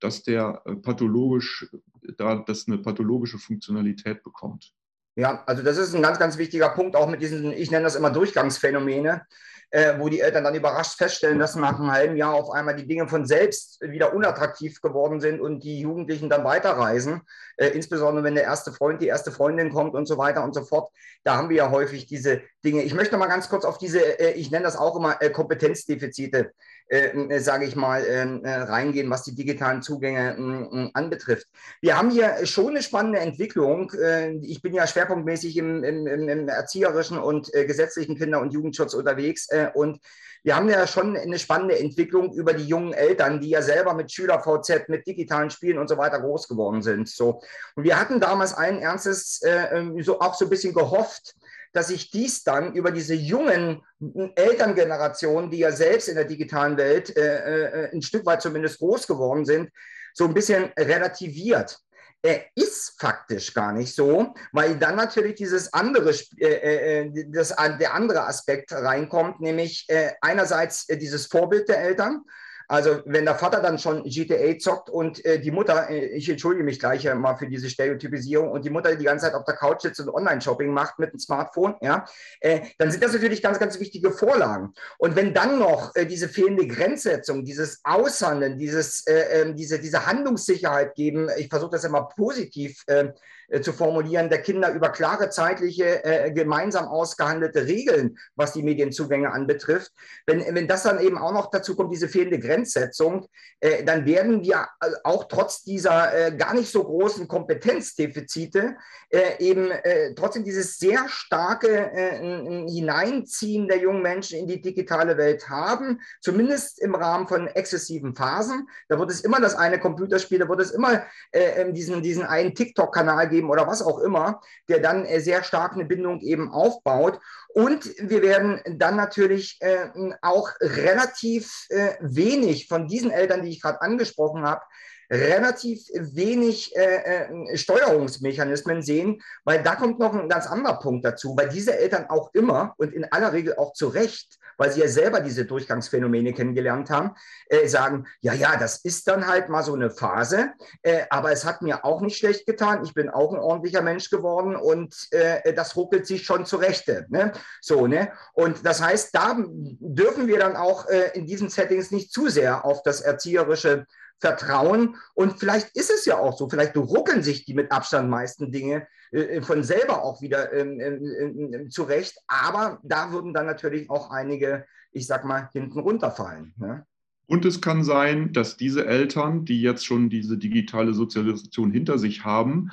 dass der äh, pathologisch, da das eine pathologische Funktionalität bekommt. Ja, also das ist ein ganz, ganz wichtiger Punkt, auch mit diesen, ich nenne das immer Durchgangsphänomene äh, wo die Eltern dann überrascht feststellen, dass nach einem halben Jahr auf einmal die Dinge von selbst wieder unattraktiv geworden sind und die Jugendlichen dann weiterreisen, äh, insbesondere wenn der erste Freund, die erste Freundin kommt und so weiter und so fort. Da haben wir ja häufig diese Dinge. Ich möchte mal ganz kurz auf diese, äh, ich nenne das auch immer äh, Kompetenzdefizite äh, äh, sage ich mal, ähm, äh, reingehen, was die digitalen Zugänge äh, anbetrifft. Wir haben hier schon eine spannende Entwicklung. Äh, ich bin ja schwerpunktmäßig im, im, im erzieherischen und äh, gesetzlichen Kinder- und Jugendschutz unterwegs und wir haben ja schon eine spannende Entwicklung über die jungen Eltern, die ja selber mit Schüler-VZ, mit digitalen Spielen und so weiter groß geworden sind. So. Und wir hatten damals ein ernstes, ähm, so auch so ein bisschen gehofft, dass sich dies dann über diese jungen Elterngenerationen, die ja selbst in der digitalen Welt äh, äh, ein Stück weit zumindest groß geworden sind, so ein bisschen relativiert. Er ist faktisch gar nicht so, weil dann natürlich dieses andere, äh, äh, äh das, der andere Aspekt reinkommt, nämlich äh, einerseits dieses Vorbild der Eltern, also wenn der Vater dann schon GTA zockt und äh, die Mutter, äh, ich entschuldige mich gleich mal für diese Stereotypisierung, und die Mutter die ganze Zeit auf der Couch sitzt und Online-Shopping macht mit dem Smartphone, ja, äh, dann sind das natürlich ganz, ganz wichtige Vorlagen. Und wenn dann noch äh, diese fehlende Grenzsetzung, dieses Aushandeln, dieses, äh, ähm, diese, diese Handlungssicherheit geben, ich versuche das immer positiv äh, äh, zu formulieren, der Kinder über klare zeitliche, äh, gemeinsam ausgehandelte Regeln, was die Medienzugänge anbetrifft. Wenn, wenn das dann eben auch noch dazu kommt, diese fehlende Grenzsetzung, äh, dann werden wir äh, auch trotz dieser äh, gar nicht so großen Kompetenzdefizite äh, eben trotzdem dieses sehr starke Hineinziehen der jungen Menschen in die digitale Welt haben, zumindest im Rahmen von exzessiven Phasen. Da wird es immer das eine Computerspiel, da wird es immer diesen, diesen einen TikTok-Kanal geben, oder was auch immer, der dann äh, sehr stark eine Bindung eben aufbaut. Und wir werden dann natürlich äh, auch relativ äh, wenig von diesen Eltern, die ich gerade angesprochen habe, relativ wenig äh, äh, Steuerungsmechanismen sehen, weil da kommt noch ein ganz anderer Punkt dazu, weil diese Eltern auch immer und in aller Regel auch zu Recht, weil sie ja selber diese Durchgangsphänomene kennengelernt haben, äh, sagen, ja, ja, das ist dann halt mal so eine Phase, äh, aber es hat mir auch nicht schlecht getan, ich bin auch ein ordentlicher Mensch geworden und äh, das ruckelt sich schon zurechte. Ne? So, ne? Und das heißt, da dürfen wir dann auch äh, in diesen Settings nicht zu sehr auf das erzieherische Vertrauen. Und vielleicht ist es ja auch so, vielleicht ruckeln sich die mit Abstand meisten Dinge äh, von selber auch wieder ähm, ähm, ähm, zurecht. Aber da würden dann natürlich auch einige, ich sag mal, hinten runterfallen. Ne? Und es kann sein, dass diese Eltern, die jetzt schon diese digitale Sozialisation hinter sich haben,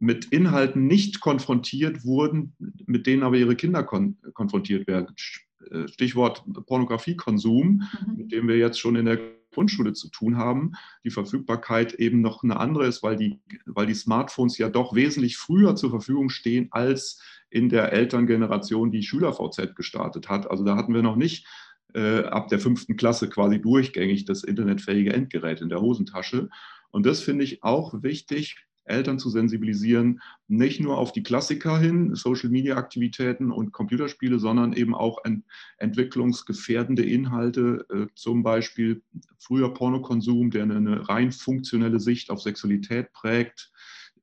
mit Inhalten nicht konfrontiert wurden, mit denen aber ihre Kinder kon konfrontiert werden. Äh, Stichwort Pornografiekonsum, mhm. mit dem wir jetzt schon in der Grundschule zu tun haben, die Verfügbarkeit eben noch eine andere ist, weil die, weil die Smartphones ja doch wesentlich früher zur Verfügung stehen als in der Elterngeneration, die Schüler-VZ gestartet hat. Also da hatten wir noch nicht äh, ab der fünften Klasse quasi durchgängig das internetfähige Endgerät in der Hosentasche. Und das finde ich auch wichtig, Eltern zu sensibilisieren, nicht nur auf die Klassiker hin, Social-Media-Aktivitäten und Computerspiele, sondern eben auch ent entwicklungsgefährdende Inhalte, äh, zum Beispiel früher Pornokonsum, der eine rein funktionelle Sicht auf Sexualität prägt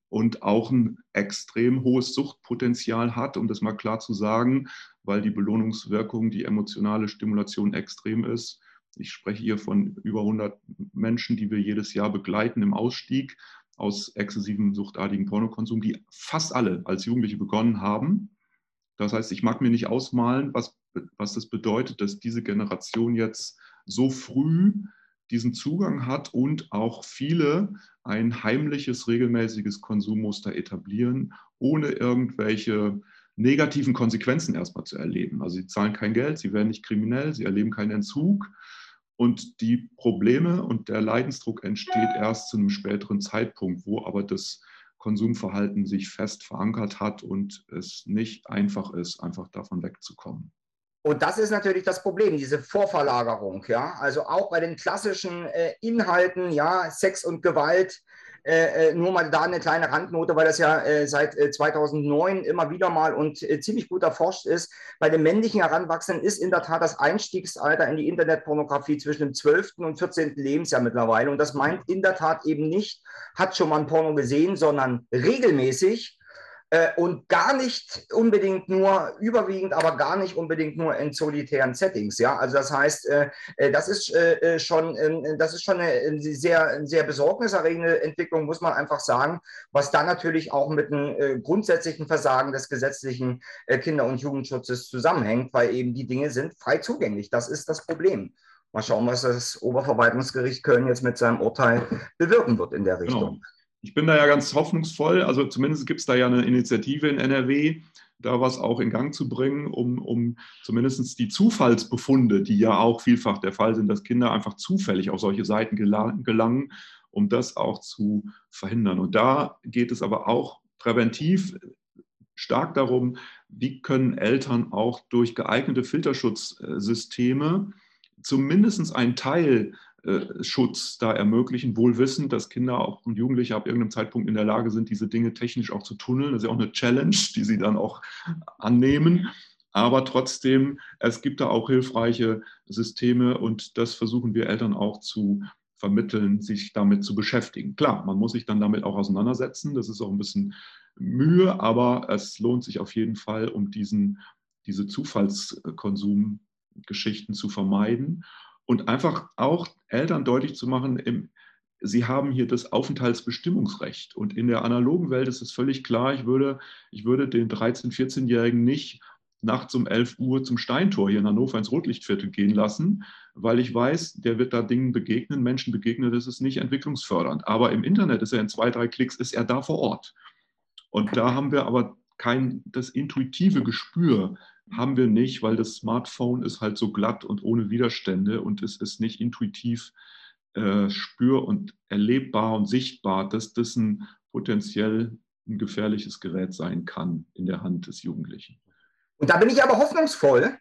und auch ein extrem hohes Suchtpotenzial hat, um das mal klar zu sagen, weil die Belohnungswirkung, die emotionale Stimulation extrem ist. Ich spreche hier von über 100 Menschen, die wir jedes Jahr begleiten im Ausstieg aus exzessivem suchtartigen Pornokonsum, die fast alle als Jugendliche begonnen haben. Das heißt, ich mag mir nicht ausmalen, was, was das bedeutet, dass diese Generation jetzt so früh diesen Zugang hat und auch viele ein heimliches, regelmäßiges Konsummuster etablieren, ohne irgendwelche negativen Konsequenzen erstmal zu erleben. Also sie zahlen kein Geld, sie werden nicht kriminell, sie erleben keinen Entzug, und die Probleme und der Leidensdruck entsteht erst zu einem späteren Zeitpunkt, wo aber das Konsumverhalten sich fest verankert hat und es nicht einfach ist, einfach davon wegzukommen. Und das ist natürlich das Problem, diese Vorverlagerung, ja. Also auch bei den klassischen äh, Inhalten, ja, Sex und Gewalt, äh, äh, nur mal da eine kleine Randnote, weil das ja äh, seit 2009 äh, immer wieder mal und äh, ziemlich gut erforscht ist. Bei den männlichen Heranwachsenden ist in der Tat das Einstiegsalter in die Internetpornografie zwischen dem 12. und 14. Lebensjahr mittlerweile. Und das meint in der Tat eben nicht, hat schon mal ein Porno gesehen, sondern regelmäßig äh, und gar nicht unbedingt nur, überwiegend, aber gar nicht unbedingt nur in solitären Settings. Ja, also das heißt, äh, äh das ist äh, äh schon, ähm, das ist schon eine sehr, sehr besorgniserregende Entwicklung, muss man einfach sagen, was dann natürlich auch mit einem äh, grundsätzlichen Versagen des gesetzlichen Kinder- und Jugendschutzes zusammenhängt, weil eben die Dinge sind frei zugänglich. Das ist das Problem. Mal schauen, was das Oberverwaltungsgericht Köln jetzt mit seinem Urteil bewirken wird in der genau. Richtung. Genau ich bin da ja ganz hoffnungsvoll. Also zumindest gibt es da ja eine Initiative in NRW, da was auch in Gang zu bringen, um, um zumindest die Zufallsbefunde, die ja auch vielfach der Fall sind, dass Kinder einfach zufällig auf solche Seiten gelangen, um das auch zu verhindern. Und da geht es aber auch präventiv stark darum, wie können Eltern auch durch geeignete Filterschutzsysteme zumindest einen Teil Schutz da ermöglichen, wohl wissend, dass Kinder auch und Jugendliche ab irgendeinem Zeitpunkt in der Lage sind, diese Dinge technisch auch zu tunneln. Das ist ja auch eine Challenge, die sie dann auch annehmen. Aber trotzdem, es gibt da auch hilfreiche Systeme und das versuchen wir Eltern auch zu vermitteln, sich damit zu beschäftigen. Klar, man muss sich dann damit auch auseinandersetzen. Das ist auch ein bisschen Mühe, aber es lohnt sich auf jeden Fall, um diesen, diese Zufallskonsumgeschichten zu vermeiden und einfach auch Eltern deutlich zu machen, im, sie haben hier das Aufenthaltsbestimmungsrecht. Und in der analogen Welt ist es völlig klar, ich würde, ich würde den 13-, 14-Jährigen nicht nachts um 11 Uhr zum Steintor hier in Hannover ins Rotlichtviertel gehen lassen, weil ich weiß, der wird da Dingen begegnen, Menschen begegnen, das ist nicht entwicklungsfördernd. Aber im Internet ist er in zwei, drei Klicks, ist er da vor Ort. Und da haben wir aber kein, das intuitive Gespür haben wir nicht, weil das Smartphone ist halt so glatt und ohne Widerstände und es ist nicht intuitiv äh, spür- und erlebbar und sichtbar, dass das ein potenziell ein gefährliches Gerät sein kann in der Hand des Jugendlichen. Und da bin ich aber hoffnungsvoll,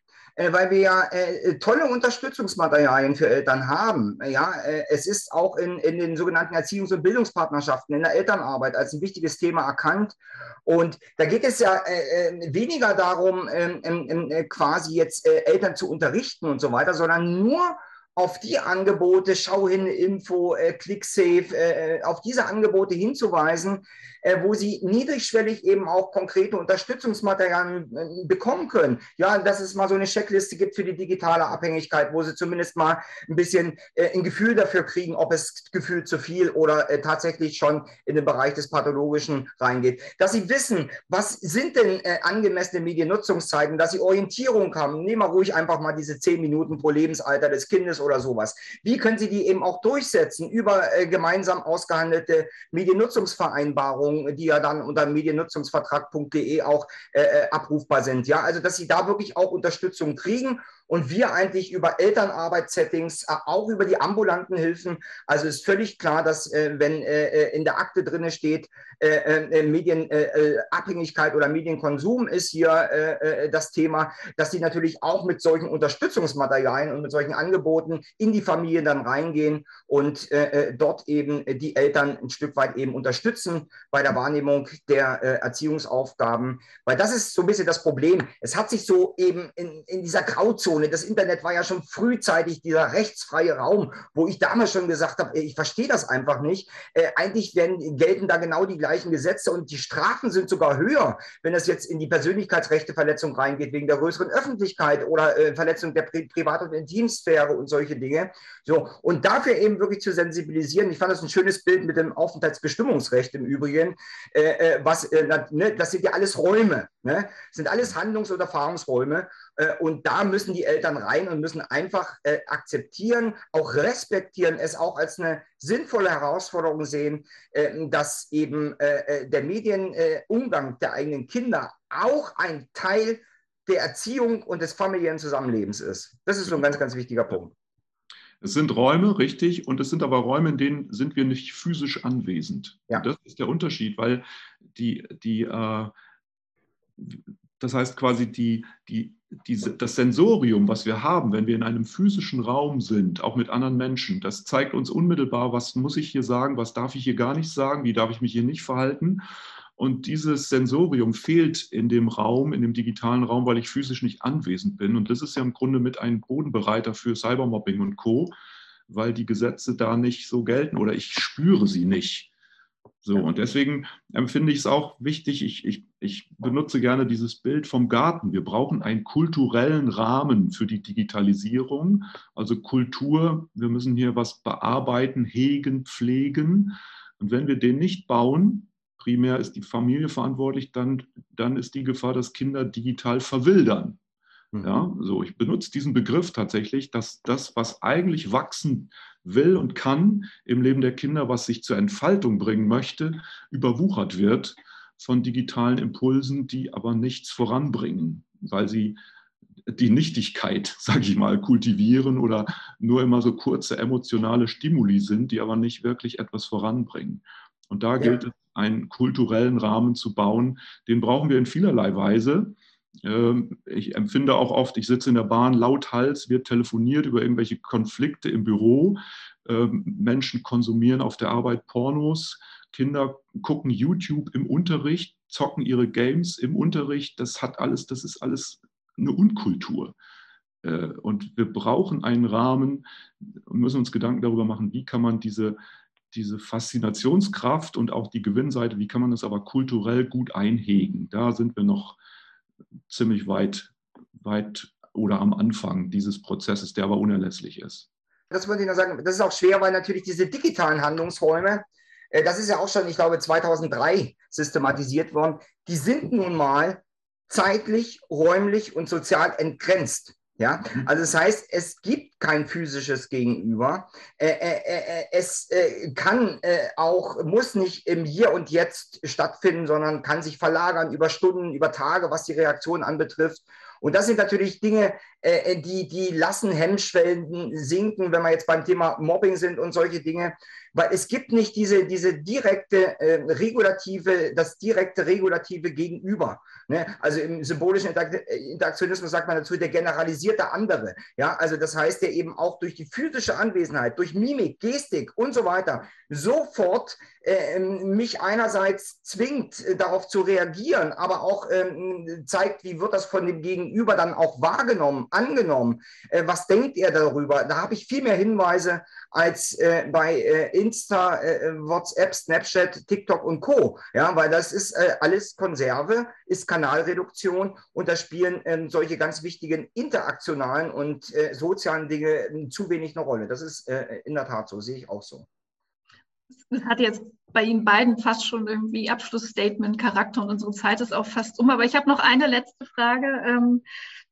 weil wir ja äh, tolle Unterstützungsmaterialien für Eltern haben. Ja, äh, es ist auch in, in den sogenannten Erziehungs- und Bildungspartnerschaften, in der Elternarbeit als ein wichtiges Thema erkannt. Und da geht es ja äh, äh weniger darum, ähm, ähm, äh, quasi jetzt Eltern zu unterrichten und so weiter, sondern nur auf die Angebote, Schau hin, Info, äh, ClickSafe, äh, auf diese Angebote hinzuweisen, äh, wo sie niedrigschwellig eben auch konkrete Unterstützungsmaterialien äh, bekommen können. Ja, dass es mal so eine Checkliste gibt für die digitale Abhängigkeit, wo sie zumindest mal ein bisschen äh, ein Gefühl dafür kriegen, ob es gefühlt zu viel oder äh, tatsächlich schon in den Bereich des Pathologischen reingeht. Dass sie wissen, was sind denn angemessene Mediennutzungszeiten, dass sie Orientierung haben. Nehmen wir ruhig einfach mal diese zehn Minuten pro Lebensalter des Kindes oder sowas. Wie können sie die eben auch durchsetzen über gemeinsam ausgehandelte Mediennutzungsvereinbarungen? Die ja dann unter mediennutzungsvertrag.de auch äh, äh, abrufbar sind. Ja, also dass sie da wirklich auch Unterstützung kriegen und wir eigentlich über Elternarbeitssettings, äh, auch über die ambulanten Hilfen. Also ist völlig klar, dass äh, wenn äh, in der Akte drin steht, Medienabhängigkeit oder Medienkonsum ist hier das Thema, dass die natürlich auch mit solchen Unterstützungsmaterialien und mit solchen Angeboten in die Familie dann reingehen und dort eben die Eltern ein Stück weit eben unterstützen bei der Wahrnehmung der Erziehungsaufgaben. Weil das ist so ein bisschen das Problem. Es hat sich so eben in, in dieser Grauzone Grauzone. Das Internet war ja schon frühzeitig dieser rechtsfreie Raum, wo ich damals schon gesagt habe, ich verstehe das einfach nicht. Äh, eigentlich werden, gelten da genau die gleichen Gesetze und die Strafen sind sogar höher, wenn es jetzt in die Persönlichkeitsrechteverletzung reingeht, wegen der größeren Öffentlichkeit oder äh, Verletzung der Pri Privat- und Intimsphäre und solche Dinge. So, und dafür eben wirklich zu sensibilisieren. Ich fand das ein schönes Bild mit dem Aufenthaltsbestimmungsrecht im Übrigen. Äh, äh was, äh, ne, das sind ja alles Räume, ne? Das sind alles Handlungs- und Erfahrungsräume. Äh, und da müssen die Eltern rein und müssen einfach äh, akzeptieren, auch respektieren, es auch als eine sinnvolle Herausforderung sehen, äh, dass eben der Medienumgang der eigenen Kinder auch ein Teil der Erziehung und des familiären Zusammenlebens ist. Das ist so ein ganz, ganz wichtiger Punkt. Es sind Räume, richtig, und es sind aber Räume, in denen sind wir nicht physisch anwesend. Ja. das ist der Unterschied, weil die, die äh, das heißt quasi die, die, diese, das Sensorium, was wir haben, wenn wir in einem physischen Raum sind, auch mit anderen Menschen, das zeigt uns unmittelbar, was muss ich hier sagen, was darf ich hier gar nicht sagen, wie darf ich mich hier nicht verhalten. Und dieses Sensorium fehlt in dem Raum, in dem digitalen Raum, weil ich physisch nicht anwesend bin. Und das ist ja im Grunde mit ein Bodenbereiter für Cybermobbing und Co., weil die Gesetze da nicht so gelten oder ich spüre sie nicht. So, und deswegen empfinde ich es auch wichtig, ich, ich, ich benutze gerne dieses Bild vom Garten. Wir brauchen einen kulturellen Rahmen für die Digitalisierung, also Kultur. Wir müssen hier was bearbeiten, hegen, pflegen. Und wenn wir den nicht bauen, primär ist die Familie verantwortlich, dann, dann ist die Gefahr, dass Kinder digital verwildern. Mhm. Ja, so, ich benutze diesen Begriff tatsächlich, dass das, was eigentlich wachsen will und kann im Leben der Kinder, was sich zur Entfaltung bringen möchte, überwuchert wird von digitalen Impulsen, die aber nichts voranbringen, weil sie die Nichtigkeit, sage ich mal, kultivieren oder nur immer so kurze emotionale Stimuli sind, die aber nicht wirklich etwas voranbringen. Und da gilt es, einen kulturellen Rahmen zu bauen. Den brauchen wir in vielerlei Weise. Ähm, ich empfinde auch oft, ich sitze in der Bahn lauthals, wird telefoniert über irgendwelche Konflikte im Büro. Ähm, Menschen konsumieren auf der Arbeit Pornos. Kinder gucken YouTube im Unterricht, zocken ihre Games im Unterricht. Das hat alles, das ist alles eine Unkultur. Äh, und wir brauchen einen Rahmen und müssen uns Gedanken darüber machen, wie kann man diese, diese Faszinationskraft und auch die Gewinnseite, wie kann man das aber kulturell gut einhegen. Da sind wir noch ziemlich weit, weit oder am Anfang dieses Prozesses, der aber unerlässlich ist. Das würde ich noch sagen, das ist auch schwer, weil natürlich diese digitalen Handlungsräume, äh, das ist ja auch schon, ich glaube, 2003 systematisiert worden, die sind nun mal zeitlich, räumlich und sozial entgrenzt. Ja, mhm. also das heißt, es gibt kein physisches Gegenüber. Äh, äh, äh, es kann auch, muss nicht im Hier und Jetzt stattfinden, sondern kann sich verlagern über Stunden, über Tage, was die Reaktion anbetrifft. Und das sind natürlich Dinge, äh, äh, die, die lassen Hemmschwellen sinken, wenn wir jetzt beim Thema Mobbing sind und solche Dinge. Weil es gibt nicht diese, diese direkte äh, regulative, das direkte regulative Gegenüber. Ne? Also im symbolischen Interaktionismus sagt man dazu der generalisierte andere. Ja, also das heißt, der eben auch durch die physische Anwesenheit, durch Mimik, Gestik und so weiter sofort äh, mich einerseits zwingt, äh, darauf zu reagieren, aber auch ähm, zeigt, wie wird das von dem Gegenüber dann auch wahrgenommen, angenommen. Äh, was denkt er darüber? Da habe ich viel mehr Hinweise als äh, bei äh, Insta, äh, WhatsApp, Snapchat, TikTok und Co. Ja, weil das ist alles Konserve, ist Kanalreduktion und da spielen ähm, solche ganz wichtigen interaktionalen und sozialen Dinge ähm, zu wenig eine Rolle. Das ist in der Tat so, sehe ich auch so das hat jetzt bei Ihnen beiden fast schon irgendwie Abschlussstatement-Charakter und unsere Zeit ist auch fast um. Aber ich habe noch eine letzte Frage.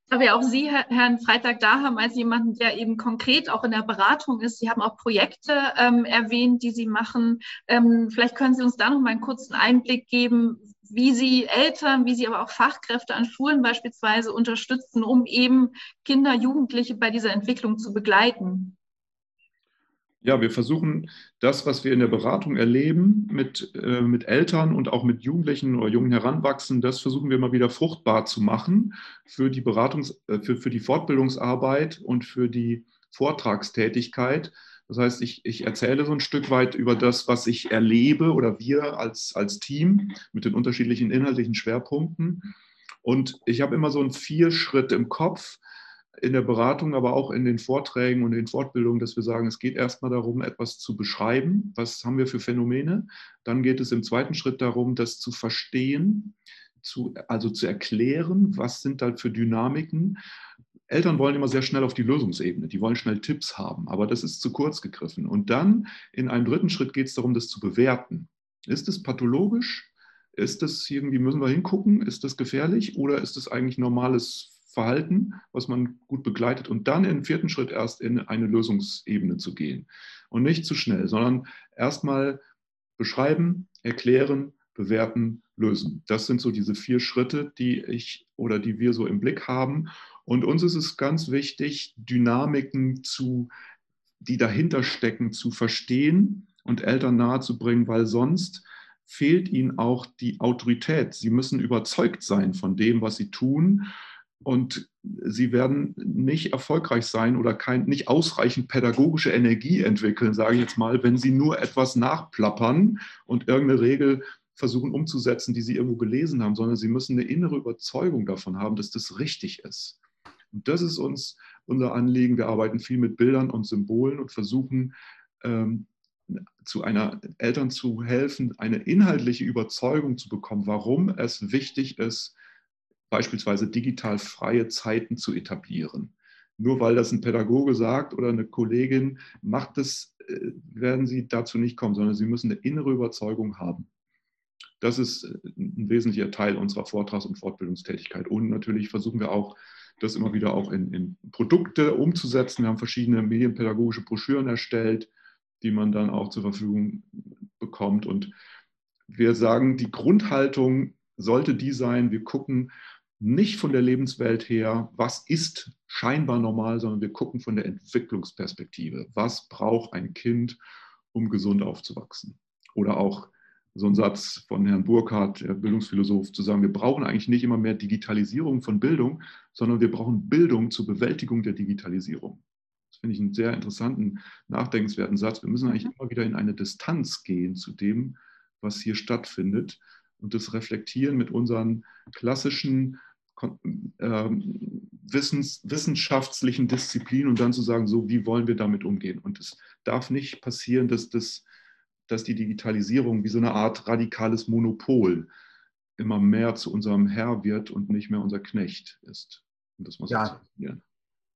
Da wir auch Sie, Herrn Freitag, da haben als jemanden, der eben konkret auch in der Beratung ist. Sie haben auch Projekte ähm, erwähnt, die Sie machen. Ähm, vielleicht können Sie uns da noch mal einen kurzen Einblick geben, wie Sie Eltern, wie Sie aber auch Fachkräfte an Schulen beispielsweise unterstützen, um eben Kinder, Jugendliche bei dieser Entwicklung zu begleiten. Ja, wir versuchen das, was wir in der Beratung erleben mit, äh, mit Eltern und auch mit Jugendlichen oder jungen Heranwachsenden, das versuchen wir mal wieder fruchtbar zu machen für die Beratungs-, äh, für, für die Fortbildungsarbeit und für die Vortragstätigkeit. Das heißt, ich, ich erzähle so ein Stück weit über das, was ich erlebe oder wir als, als Team mit den unterschiedlichen inhaltlichen Schwerpunkten. Und ich habe immer so einen Vier-Schritt im Kopf in der Beratung, aber auch in den Vorträgen und den Fortbildungen, dass wir sagen, es geht erstmal darum, etwas zu beschreiben. Was haben wir für Phänomene? Dann geht es im zweiten Schritt darum, das zu verstehen, zu, also zu erklären, was sind da für Dynamiken. Eltern wollen immer sehr schnell auf die Lösungsebene, die wollen schnell Tipps haben, aber das ist zu kurz gegriffen. Und dann in einem dritten Schritt geht es darum, das zu bewerten. Ist es pathologisch? Ist das irgendwie, müssen wir hingucken, ist das gefährlich oder ist es eigentlich normales Verhalten, was man gut begleitet und dann im vierten Schritt erst in eine Lösungsebene zu gehen. Und nicht zu schnell, sondern erstmal beschreiben, erklären, bewerten, lösen. Das sind so diese vier Schritte, die ich oder die wir so im Blick haben. Und uns ist es ganz wichtig, Dynamiken zu, die dahinter stecken, zu verstehen und Eltern nahezubringen, weil sonst fehlt ihnen auch die Autorität. Sie müssen überzeugt sein von dem, was sie tun. Und sie werden nicht erfolgreich sein oder kein, nicht ausreichend pädagogische Energie entwickeln, sage ich jetzt mal, wenn sie nur etwas nachplappern und irgendeine Regel versuchen umzusetzen, die sie irgendwo gelesen haben, sondern sie müssen eine innere Überzeugung davon haben, dass das richtig ist. Und das ist uns unser Anliegen. Wir arbeiten viel mit Bildern und Symbolen und versuchen, ähm, zu einer Eltern zu helfen, eine inhaltliche Überzeugung zu bekommen, warum es wichtig ist, beispielsweise digital freie Zeiten zu etablieren. Nur weil das ein Pädagoge sagt oder eine Kollegin macht das, äh, werden sie dazu nicht kommen, sondern sie müssen eine innere Überzeugung haben. Das ist äh, ein wesentlicher Teil unserer Vortrags- und Fortbildungstätigkeit. Und natürlich versuchen wir auch, das immer wieder auch in, in Produkte umzusetzen. Wir haben verschiedene medienpädagogische Broschüren erstellt, die man dann auch zur Verfügung bekommt. Und wir sagen, die Grundhaltung sollte die sein, wir gucken, nicht von der Lebenswelt her, was ist scheinbar normal, sondern wir gucken von der Entwicklungsperspektive. Was braucht ein Kind, um gesund aufzuwachsen? Oder auch so ein Satz von Herrn Burkhardt, der Bildungsphilosoph, zu sagen, wir brauchen eigentlich nicht immer mehr Digitalisierung von Bildung, sondern wir brauchen Bildung zur Bewältigung der Digitalisierung. Das finde ich einen sehr interessanten, nachdenkenswerten Satz. Wir müssen eigentlich mhm. immer wieder in eine Distanz gehen zu dem, was hier stattfindet und das reflektieren mit unseren klassischen äh, Wissens, wissenschaftlichen Disziplinen und dann zu sagen, so wie wollen wir damit umgehen. Und es darf nicht passieren, dass, das, dass die Digitalisierung wie so eine Art radikales Monopol immer mehr zu unserem Herr wird und nicht mehr unser Knecht ist. Und das muss ja.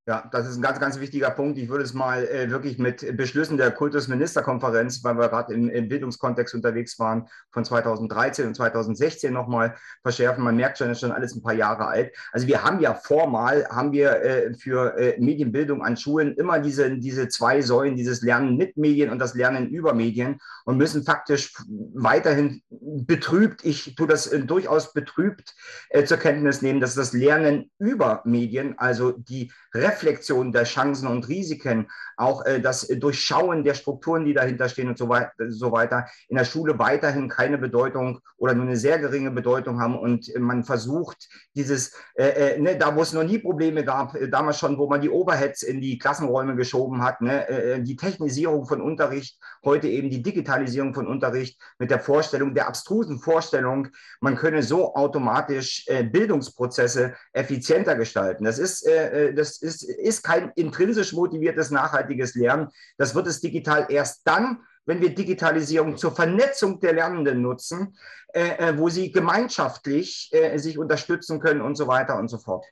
Ja, das ist ein ganz, ganz wichtiger Punkt. Ich würde es mal äh, wirklich mit Beschlüssen der Kultusministerkonferenz, weil wir gerade im, im, Bildungskontext unterwegs waren, von 2013 und 2016 nochmal verschärfen. Man merkt schon, das ist schon alles ein paar Jahre alt. Also wir haben ja formal, haben wir äh, für äh, Medienbildung an Schulen immer diese, diese zwei Säulen, dieses Lernen mit Medien und das Lernen über Medien und müssen faktisch weiterhin betrübt, ich tue das äh, durchaus betrübt äh, zur Kenntnis nehmen, dass das Lernen über Medien, also die Reflexion der Chancen und Risiken, auch äh, das Durchschauen der Strukturen, die dahinter stehen und so, wei so, weiter, in der Schule weiterhin keine Bedeutung oder nur eine sehr geringe Bedeutung haben. Und man versucht, dieses, äh, äh, ne, da wo es noch nie Probleme gab, äh, damals schon, wo man die Overheads in die Klassenräume geschoben hat, ne, äh, äh, die Technisierung von Unterricht, heute eben die Digitalisierung von Unterricht mit der Vorstellung, der abstrusen Vorstellung, man könne so automatisch Bildungsprozesse effizienter gestalten. Das ist, das ist, ist kein intrinsisch motiviertes, nachhaltiges Lernen. Das wird es digital erst dann, wenn wir Digitalisierung zur Vernetzung der Lernenden nutzen, äh, äh, wo sie gemeinschaftlich äh, sich unterstützen können und so weiter und so fort.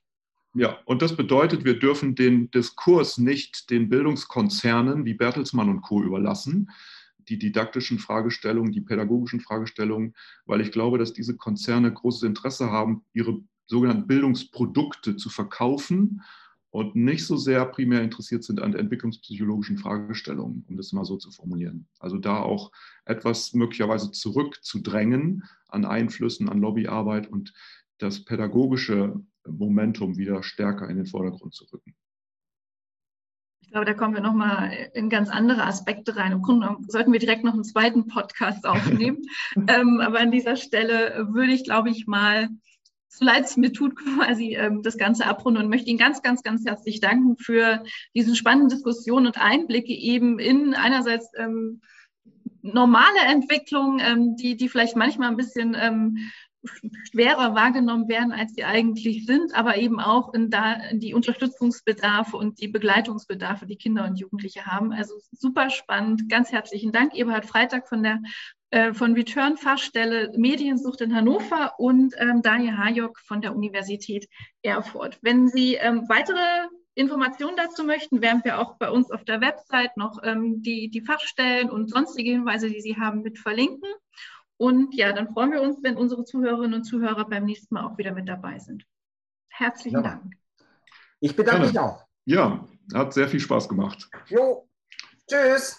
Ja, und das bedeutet, wir dürfen den Diskurs nicht den Bildungskonzernen wie Bertelsmann und Co. überlassen, die didaktischen Fragestellungen, die pädagogischen Fragestellungen, weil ich glaube, dass diese Konzerne großes Interesse haben, ihre sogenannten Bildungsprodukte zu verkaufen und nicht so sehr primär interessiert sind an entwicklungspsychologischen Fragestellungen, um das mal so zu formulieren. Also da auch etwas möglicherweise zurückzudrängen an Einflüssen, an Lobbyarbeit und das pädagogische Momentum wieder stärker in den Vordergrund zu rücken. Ich glaube, da kommen wir nochmal in ganz andere Aspekte rein. Im Grunde sollten wir direkt noch einen zweiten Podcast aufnehmen. ähm, aber an dieser Stelle würde ich, glaube ich, mal so leid es mir tut, quasi ähm, das Ganze abrunden und möchte Ihnen ganz, ganz, ganz herzlich danken für diese spannenden Diskussionen und Einblicke eben in einerseits ähm, normale Entwicklungen, ähm, die, die vielleicht manchmal ein bisschen ähm, schwerer wahrgenommen werden, als sie eigentlich sind, aber eben auch in, da, in die Unterstützungsbedarfe und die Begleitungsbedarfe, die Kinder und Jugendliche haben. Also super spannend. Ganz herzlichen Dank, Eberhard Freitag von der äh, von Return Fachstelle Mediensucht in Hannover und ähm, Daniel Hajok von der Universität Erfurt. Wenn Sie ähm, weitere Informationen dazu möchten, werden wir auch bei uns auf der Website noch ähm, die, die Fachstellen und sonstige Hinweise, die Sie haben, mit verlinken. Und ja, dann freuen wir uns, wenn unsere Zuhörerinnen und Zuhörer beim nächsten Mal auch wieder mit dabei sind. Herzlichen ja. Dank. Ich bedanke mich auch. Ja, hat sehr viel Spaß gemacht. Jo, tschüss.